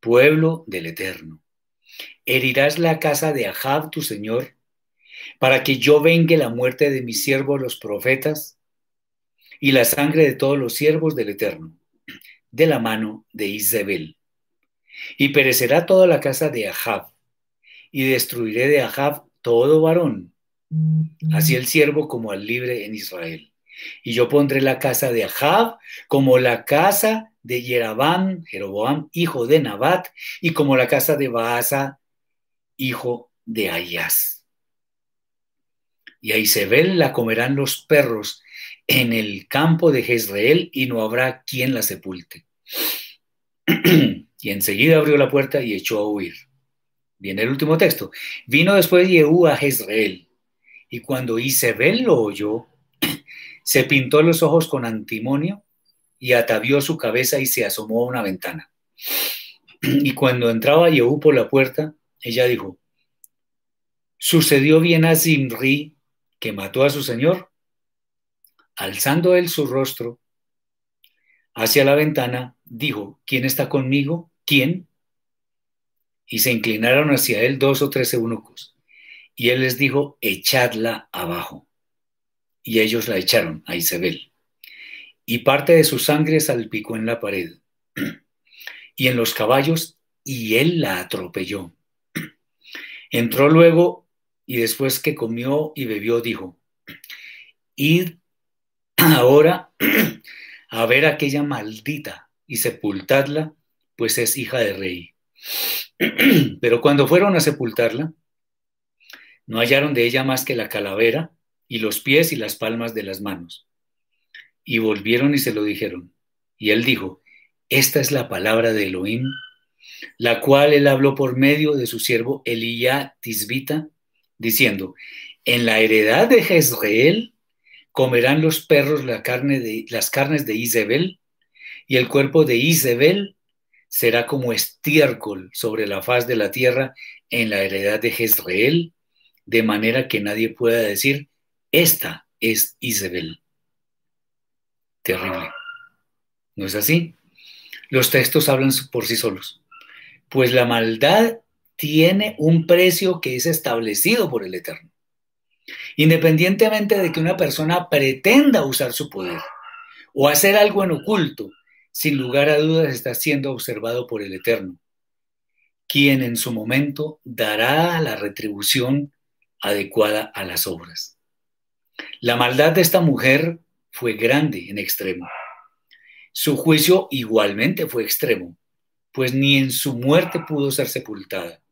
pueblo del Eterno. Herirás la casa de Ahab, tu señor, para que yo vengue la muerte de mis siervos los profetas y la sangre de todos los siervos del Eterno, de la mano de Isabel. Y perecerá toda la casa de Ahab, y destruiré de Ahab todo varón, así el siervo como al libre en Israel. Y yo pondré la casa de Ahab como la casa de Yerabán, Jeroboam, hijo de Nabat, y como la casa de Baasa, hijo de Ayas. Y a Isabel la comerán los perros en el campo de Jezreel y no habrá quien la sepulte. y enseguida abrió la puerta y echó a huir. Viene el último texto. Vino después Yehú a Jezreel, y cuando Isabel lo oyó, se pintó los ojos con antimonio y atavió su cabeza y se asomó a una ventana. Y cuando entraba Yehú por la puerta, ella dijo, ¿sucedió bien a Zimri que mató a su señor? Alzando él su rostro hacia la ventana, dijo, ¿quién está conmigo? ¿Quién? Y se inclinaron hacia él dos o tres eunucos. Y él les dijo, echadla abajo. Y ellos la echaron a Isabel y parte de su sangre salpicó en la pared y en los caballos, y él la atropelló. Entró luego y después que comió y bebió, dijo, id ahora a ver aquella maldita y sepultadla, pues es hija de rey. Pero cuando fueron a sepultarla, no hallaron de ella más que la calavera y los pies y las palmas de las manos y volvieron y se lo dijeron. Y él dijo, esta es la palabra de Elohim, la cual él habló por medio de su siervo Elías Tisbita, diciendo, en la heredad de Jezreel comerán los perros la carne de, las carnes de Isabel, y el cuerpo de Isabel será como estiércol sobre la faz de la tierra en la heredad de Jezreel, de manera que nadie pueda decir, esta es Isabel terrible. ¿No es así? Los textos hablan por sí solos. Pues la maldad tiene un precio que es establecido por el Eterno. Independientemente de que una persona pretenda usar su poder o hacer algo en oculto, sin lugar a dudas está siendo observado por el Eterno, quien en su momento dará la retribución adecuada a las obras. La maldad de esta mujer fue grande en extremo. Su juicio igualmente fue extremo, pues ni en su muerte pudo ser sepultada.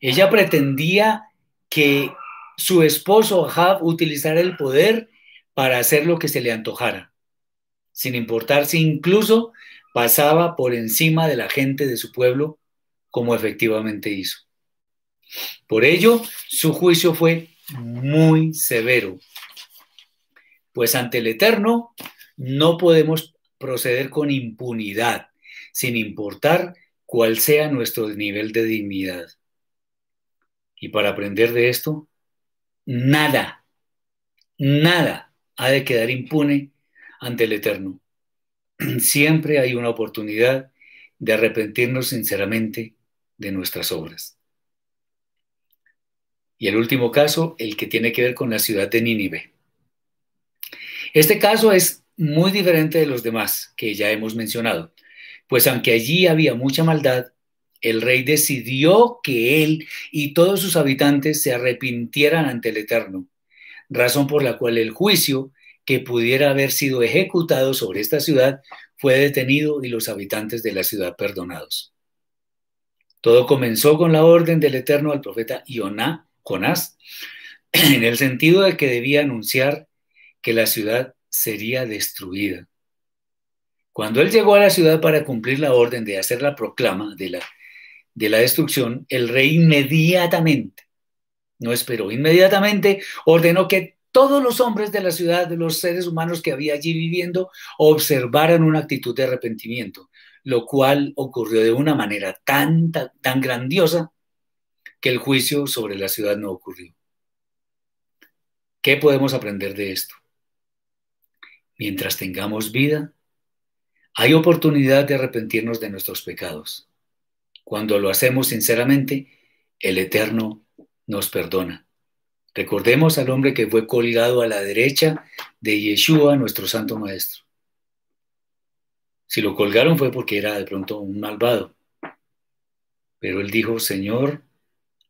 Ella pretendía que su esposo Ahab utilizara el poder para hacer lo que se le antojara, sin importar si incluso pasaba por encima de la gente de su pueblo, como efectivamente hizo. Por ello, su juicio fue muy severo, pues ante el Eterno no podemos proceder con impunidad, sin importar cuál sea nuestro nivel de dignidad. Y para aprender de esto, nada, nada ha de quedar impune ante el Eterno. Siempre hay una oportunidad de arrepentirnos sinceramente de nuestras obras. Y el último caso, el que tiene que ver con la ciudad de Nínive. Este caso es muy diferente de los demás que ya hemos mencionado, pues aunque allí había mucha maldad, el rey decidió que él y todos sus habitantes se arrepintieran ante el Eterno, razón por la cual el juicio que pudiera haber sido ejecutado sobre esta ciudad fue detenido y los habitantes de la ciudad perdonados. Todo comenzó con la orden del Eterno al profeta Ioná, Jonás, en el sentido de que debía anunciar que la ciudad sería destruida. Cuando él llegó a la ciudad para cumplir la orden de hacer la proclama de la, de la destrucción, el rey inmediatamente, no esperó, inmediatamente ordenó que todos los hombres de la ciudad, de los seres humanos que había allí viviendo, observaran una actitud de arrepentimiento, lo cual ocurrió de una manera tan, tan, tan grandiosa que el juicio sobre la ciudad no ocurrió. ¿Qué podemos aprender de esto? Mientras tengamos vida, hay oportunidad de arrepentirnos de nuestros pecados. Cuando lo hacemos sinceramente, el Eterno nos perdona. Recordemos al hombre que fue colgado a la derecha de Yeshua, nuestro Santo Maestro. Si lo colgaron fue porque era de pronto un malvado. Pero él dijo, Señor,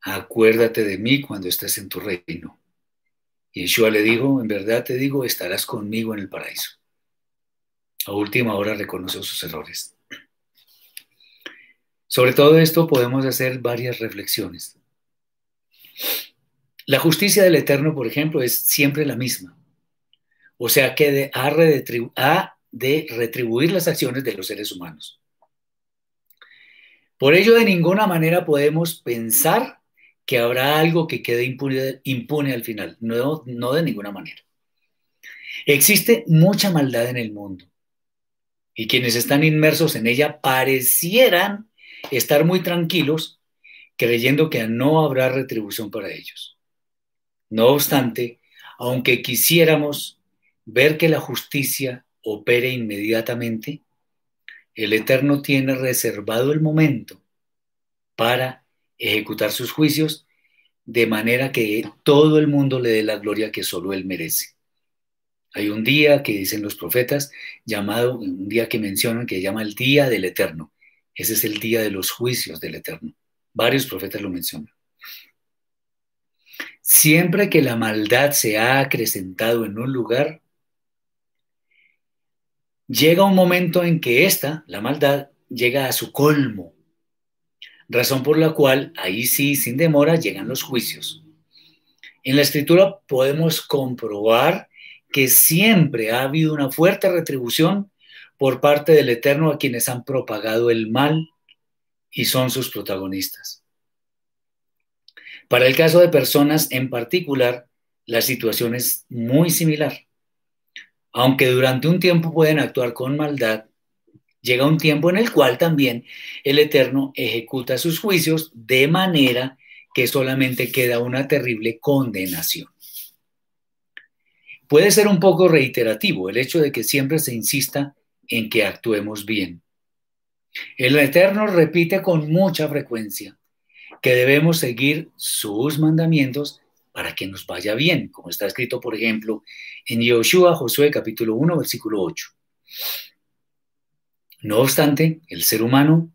acuérdate de mí cuando estés en tu reino. Yeshua le dijo, en verdad te digo, estarás conmigo en el paraíso. A última hora reconoció sus errores. Sobre todo esto podemos hacer varias reflexiones. La justicia del Eterno, por ejemplo, es siempre la misma. O sea que ha, ha de retribuir las acciones de los seres humanos. Por ello, de ninguna manera podemos pensar que habrá algo que quede impune, impune al final. No, no de ninguna manera. Existe mucha maldad en el mundo y quienes están inmersos en ella parecieran estar muy tranquilos creyendo que no habrá retribución para ellos. No obstante, aunque quisiéramos ver que la justicia opere inmediatamente, el Eterno tiene reservado el momento para ejecutar sus juicios de manera que todo el mundo le dé la gloria que solo Él merece. Hay un día que dicen los profetas, llamado, un día que mencionan que se llama el Día del Eterno. Ese es el día de los juicios del Eterno. Varios profetas lo mencionan. Siempre que la maldad se ha acrecentado en un lugar, llega un momento en que esta, la maldad, llega a su colmo razón por la cual ahí sí, sin demora, llegan los juicios. En la escritura podemos comprobar que siempre ha habido una fuerte retribución por parte del Eterno a quienes han propagado el mal y son sus protagonistas. Para el caso de personas en particular, la situación es muy similar. Aunque durante un tiempo pueden actuar con maldad, llega un tiempo en el cual también el Eterno ejecuta sus juicios de manera que solamente queda una terrible condenación. Puede ser un poco reiterativo el hecho de que siempre se insista en que actuemos bien. El Eterno repite con mucha frecuencia que debemos seguir sus mandamientos para que nos vaya bien, como está escrito, por ejemplo, en Yoshua, Josué capítulo 1, versículo 8. No obstante, el ser humano,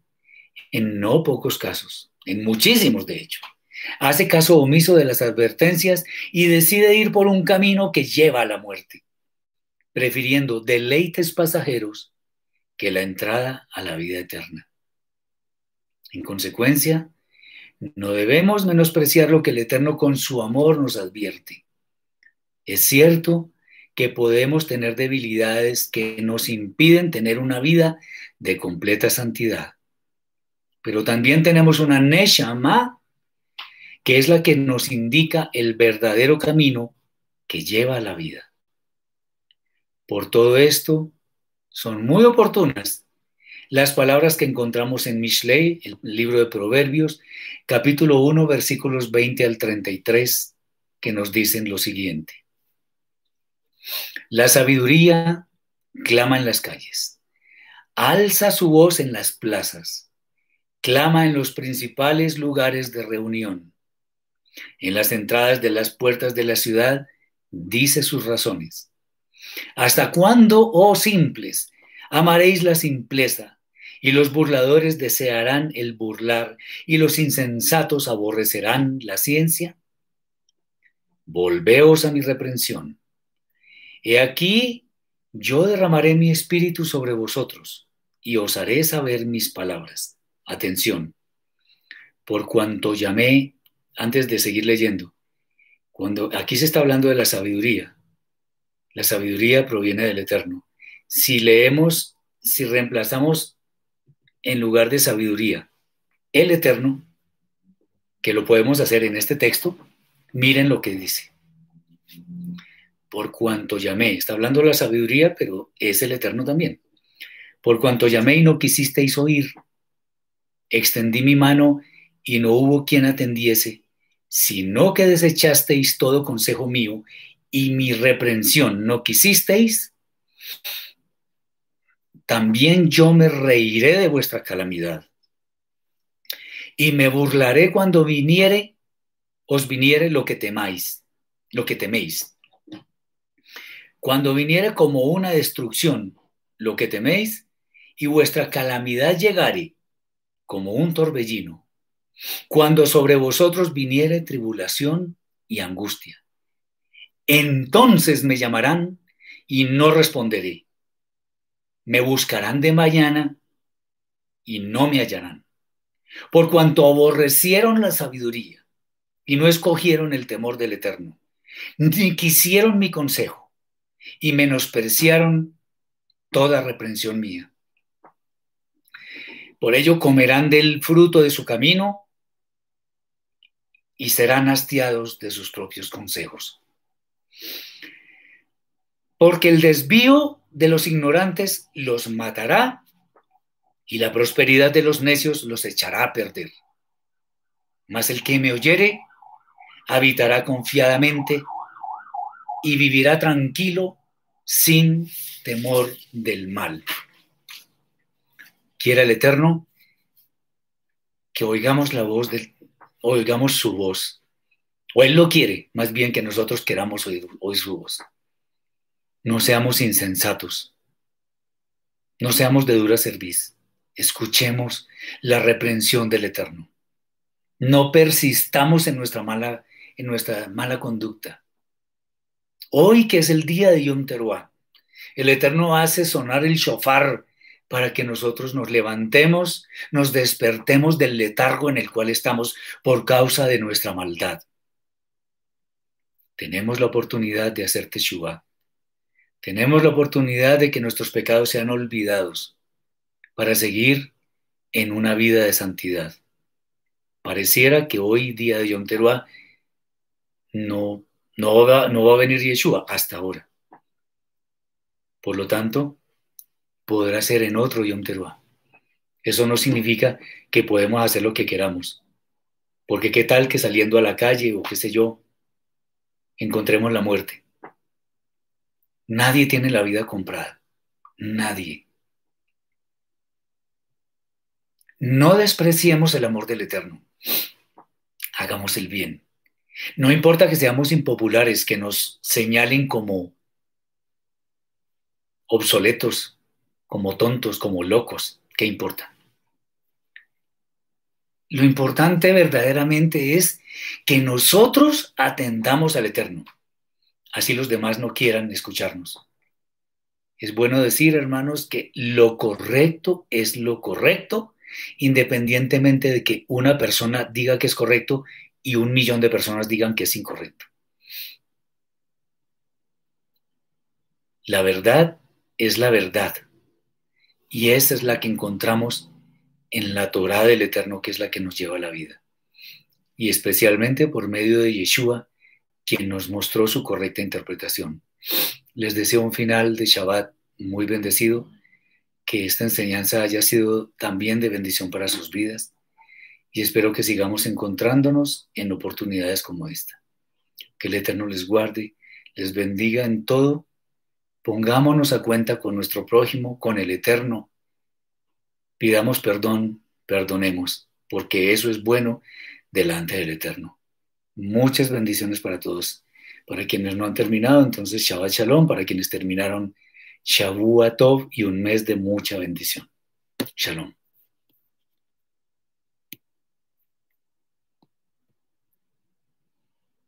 en no pocos casos, en muchísimos de hecho, hace caso omiso de las advertencias y decide ir por un camino que lleva a la muerte, prefiriendo deleites pasajeros que la entrada a la vida eterna. En consecuencia, no debemos menospreciar lo que el Eterno con su amor nos advierte. Es cierto que podemos tener debilidades que nos impiden tener una vida de completa santidad. Pero también tenemos una Neshama que es la que nos indica el verdadero camino que lleva a la vida. Por todo esto, son muy oportunas las palabras que encontramos en Mishlei, el libro de Proverbios, capítulo 1, versículos 20 al 33, que nos dicen lo siguiente. La sabiduría clama en las calles, alza su voz en las plazas, clama en los principales lugares de reunión. En las entradas de las puertas de la ciudad dice sus razones. ¿Hasta cuándo, oh simples, amaréis la simpleza? Y los burladores desearán el burlar, y los insensatos aborrecerán la ciencia. Volveos a mi reprensión. He aquí, yo derramaré mi espíritu sobre vosotros, y os haré saber mis palabras. Atención, por cuanto llamé, antes de seguir leyendo, cuando aquí se está hablando de la sabiduría, la sabiduría proviene del Eterno. Si leemos, si reemplazamos en lugar de sabiduría el Eterno, que lo podemos hacer en este texto, miren lo que dice. Por cuanto llamé, está hablando de la sabiduría, pero es el Eterno también. Por cuanto llamé y no quisisteis oír, extendí mi mano y no hubo quien atendiese, sino que desechasteis todo consejo mío y mi reprensión no quisisteis, también yo me reiré de vuestra calamidad. Y me burlaré cuando viniere, os viniere lo que temáis, lo que teméis. Cuando viniere como una destrucción, lo que teméis, y vuestra calamidad llegare como un torbellino, cuando sobre vosotros viniere tribulación y angustia. Entonces me llamarán y no responderé me buscarán de mañana y no me hallarán. Por cuanto aborrecieron la sabiduría y no escogieron el temor del Eterno, ni quisieron mi consejo y menospreciaron toda reprensión mía. Por ello comerán del fruto de su camino y serán hastiados de sus propios consejos. Porque el desvío de los ignorantes los matará y la prosperidad de los necios los echará a perder. Mas el que me oyere habitará confiadamente y vivirá tranquilo sin temor del mal. Quiera el Eterno que oigamos la voz del, oigamos su voz. O Él lo quiere, más bien que nosotros queramos oír, su voz. No seamos insensatos. No seamos de dura cerviz. Escuchemos la reprensión del Eterno. No persistamos en nuestra mala, en nuestra mala conducta. Hoy que es el día de Yom Teruah, el Eterno hace sonar el shofar para que nosotros nos levantemos, nos despertemos del letargo en el cual estamos por causa de nuestra maldad. Tenemos la oportunidad de hacer teshuva tenemos la oportunidad de que nuestros pecados sean olvidados para seguir en una vida de santidad. Pareciera que hoy, día de Yom Teruah, no, no, va, no va a venir Yeshua hasta ahora. Por lo tanto, podrá ser en otro Yom Teruah. Eso no significa que podemos hacer lo que queramos. Porque qué tal que saliendo a la calle o qué sé yo, encontremos la muerte. Nadie tiene la vida comprada. Nadie. No despreciemos el amor del Eterno. Hagamos el bien. No importa que seamos impopulares, que nos señalen como obsoletos, como tontos, como locos. ¿Qué importa? Lo importante verdaderamente es que nosotros atendamos al Eterno así los demás no quieran escucharnos. Es bueno decir, hermanos, que lo correcto es lo correcto, independientemente de que una persona diga que es correcto y un millón de personas digan que es incorrecto. La verdad es la verdad. Y esa es la que encontramos en la Torah del Eterno, que es la que nos lleva a la vida. y especialmente por medio de Yeshua, quien nos mostró su correcta interpretación. Les deseo un final de Shabbat muy bendecido, que esta enseñanza haya sido también de bendición para sus vidas y espero que sigamos encontrándonos en oportunidades como esta. Que el Eterno les guarde, les bendiga en todo. Pongámonos a cuenta con nuestro prójimo, con el Eterno. Pidamos perdón, perdonemos, porque eso es bueno delante del Eterno. Muchas bendiciones para todos. Para quienes no han terminado, entonces Shabbat Shalom. Para quienes terminaron, Shavua Tov y un mes de mucha bendición. Shalom.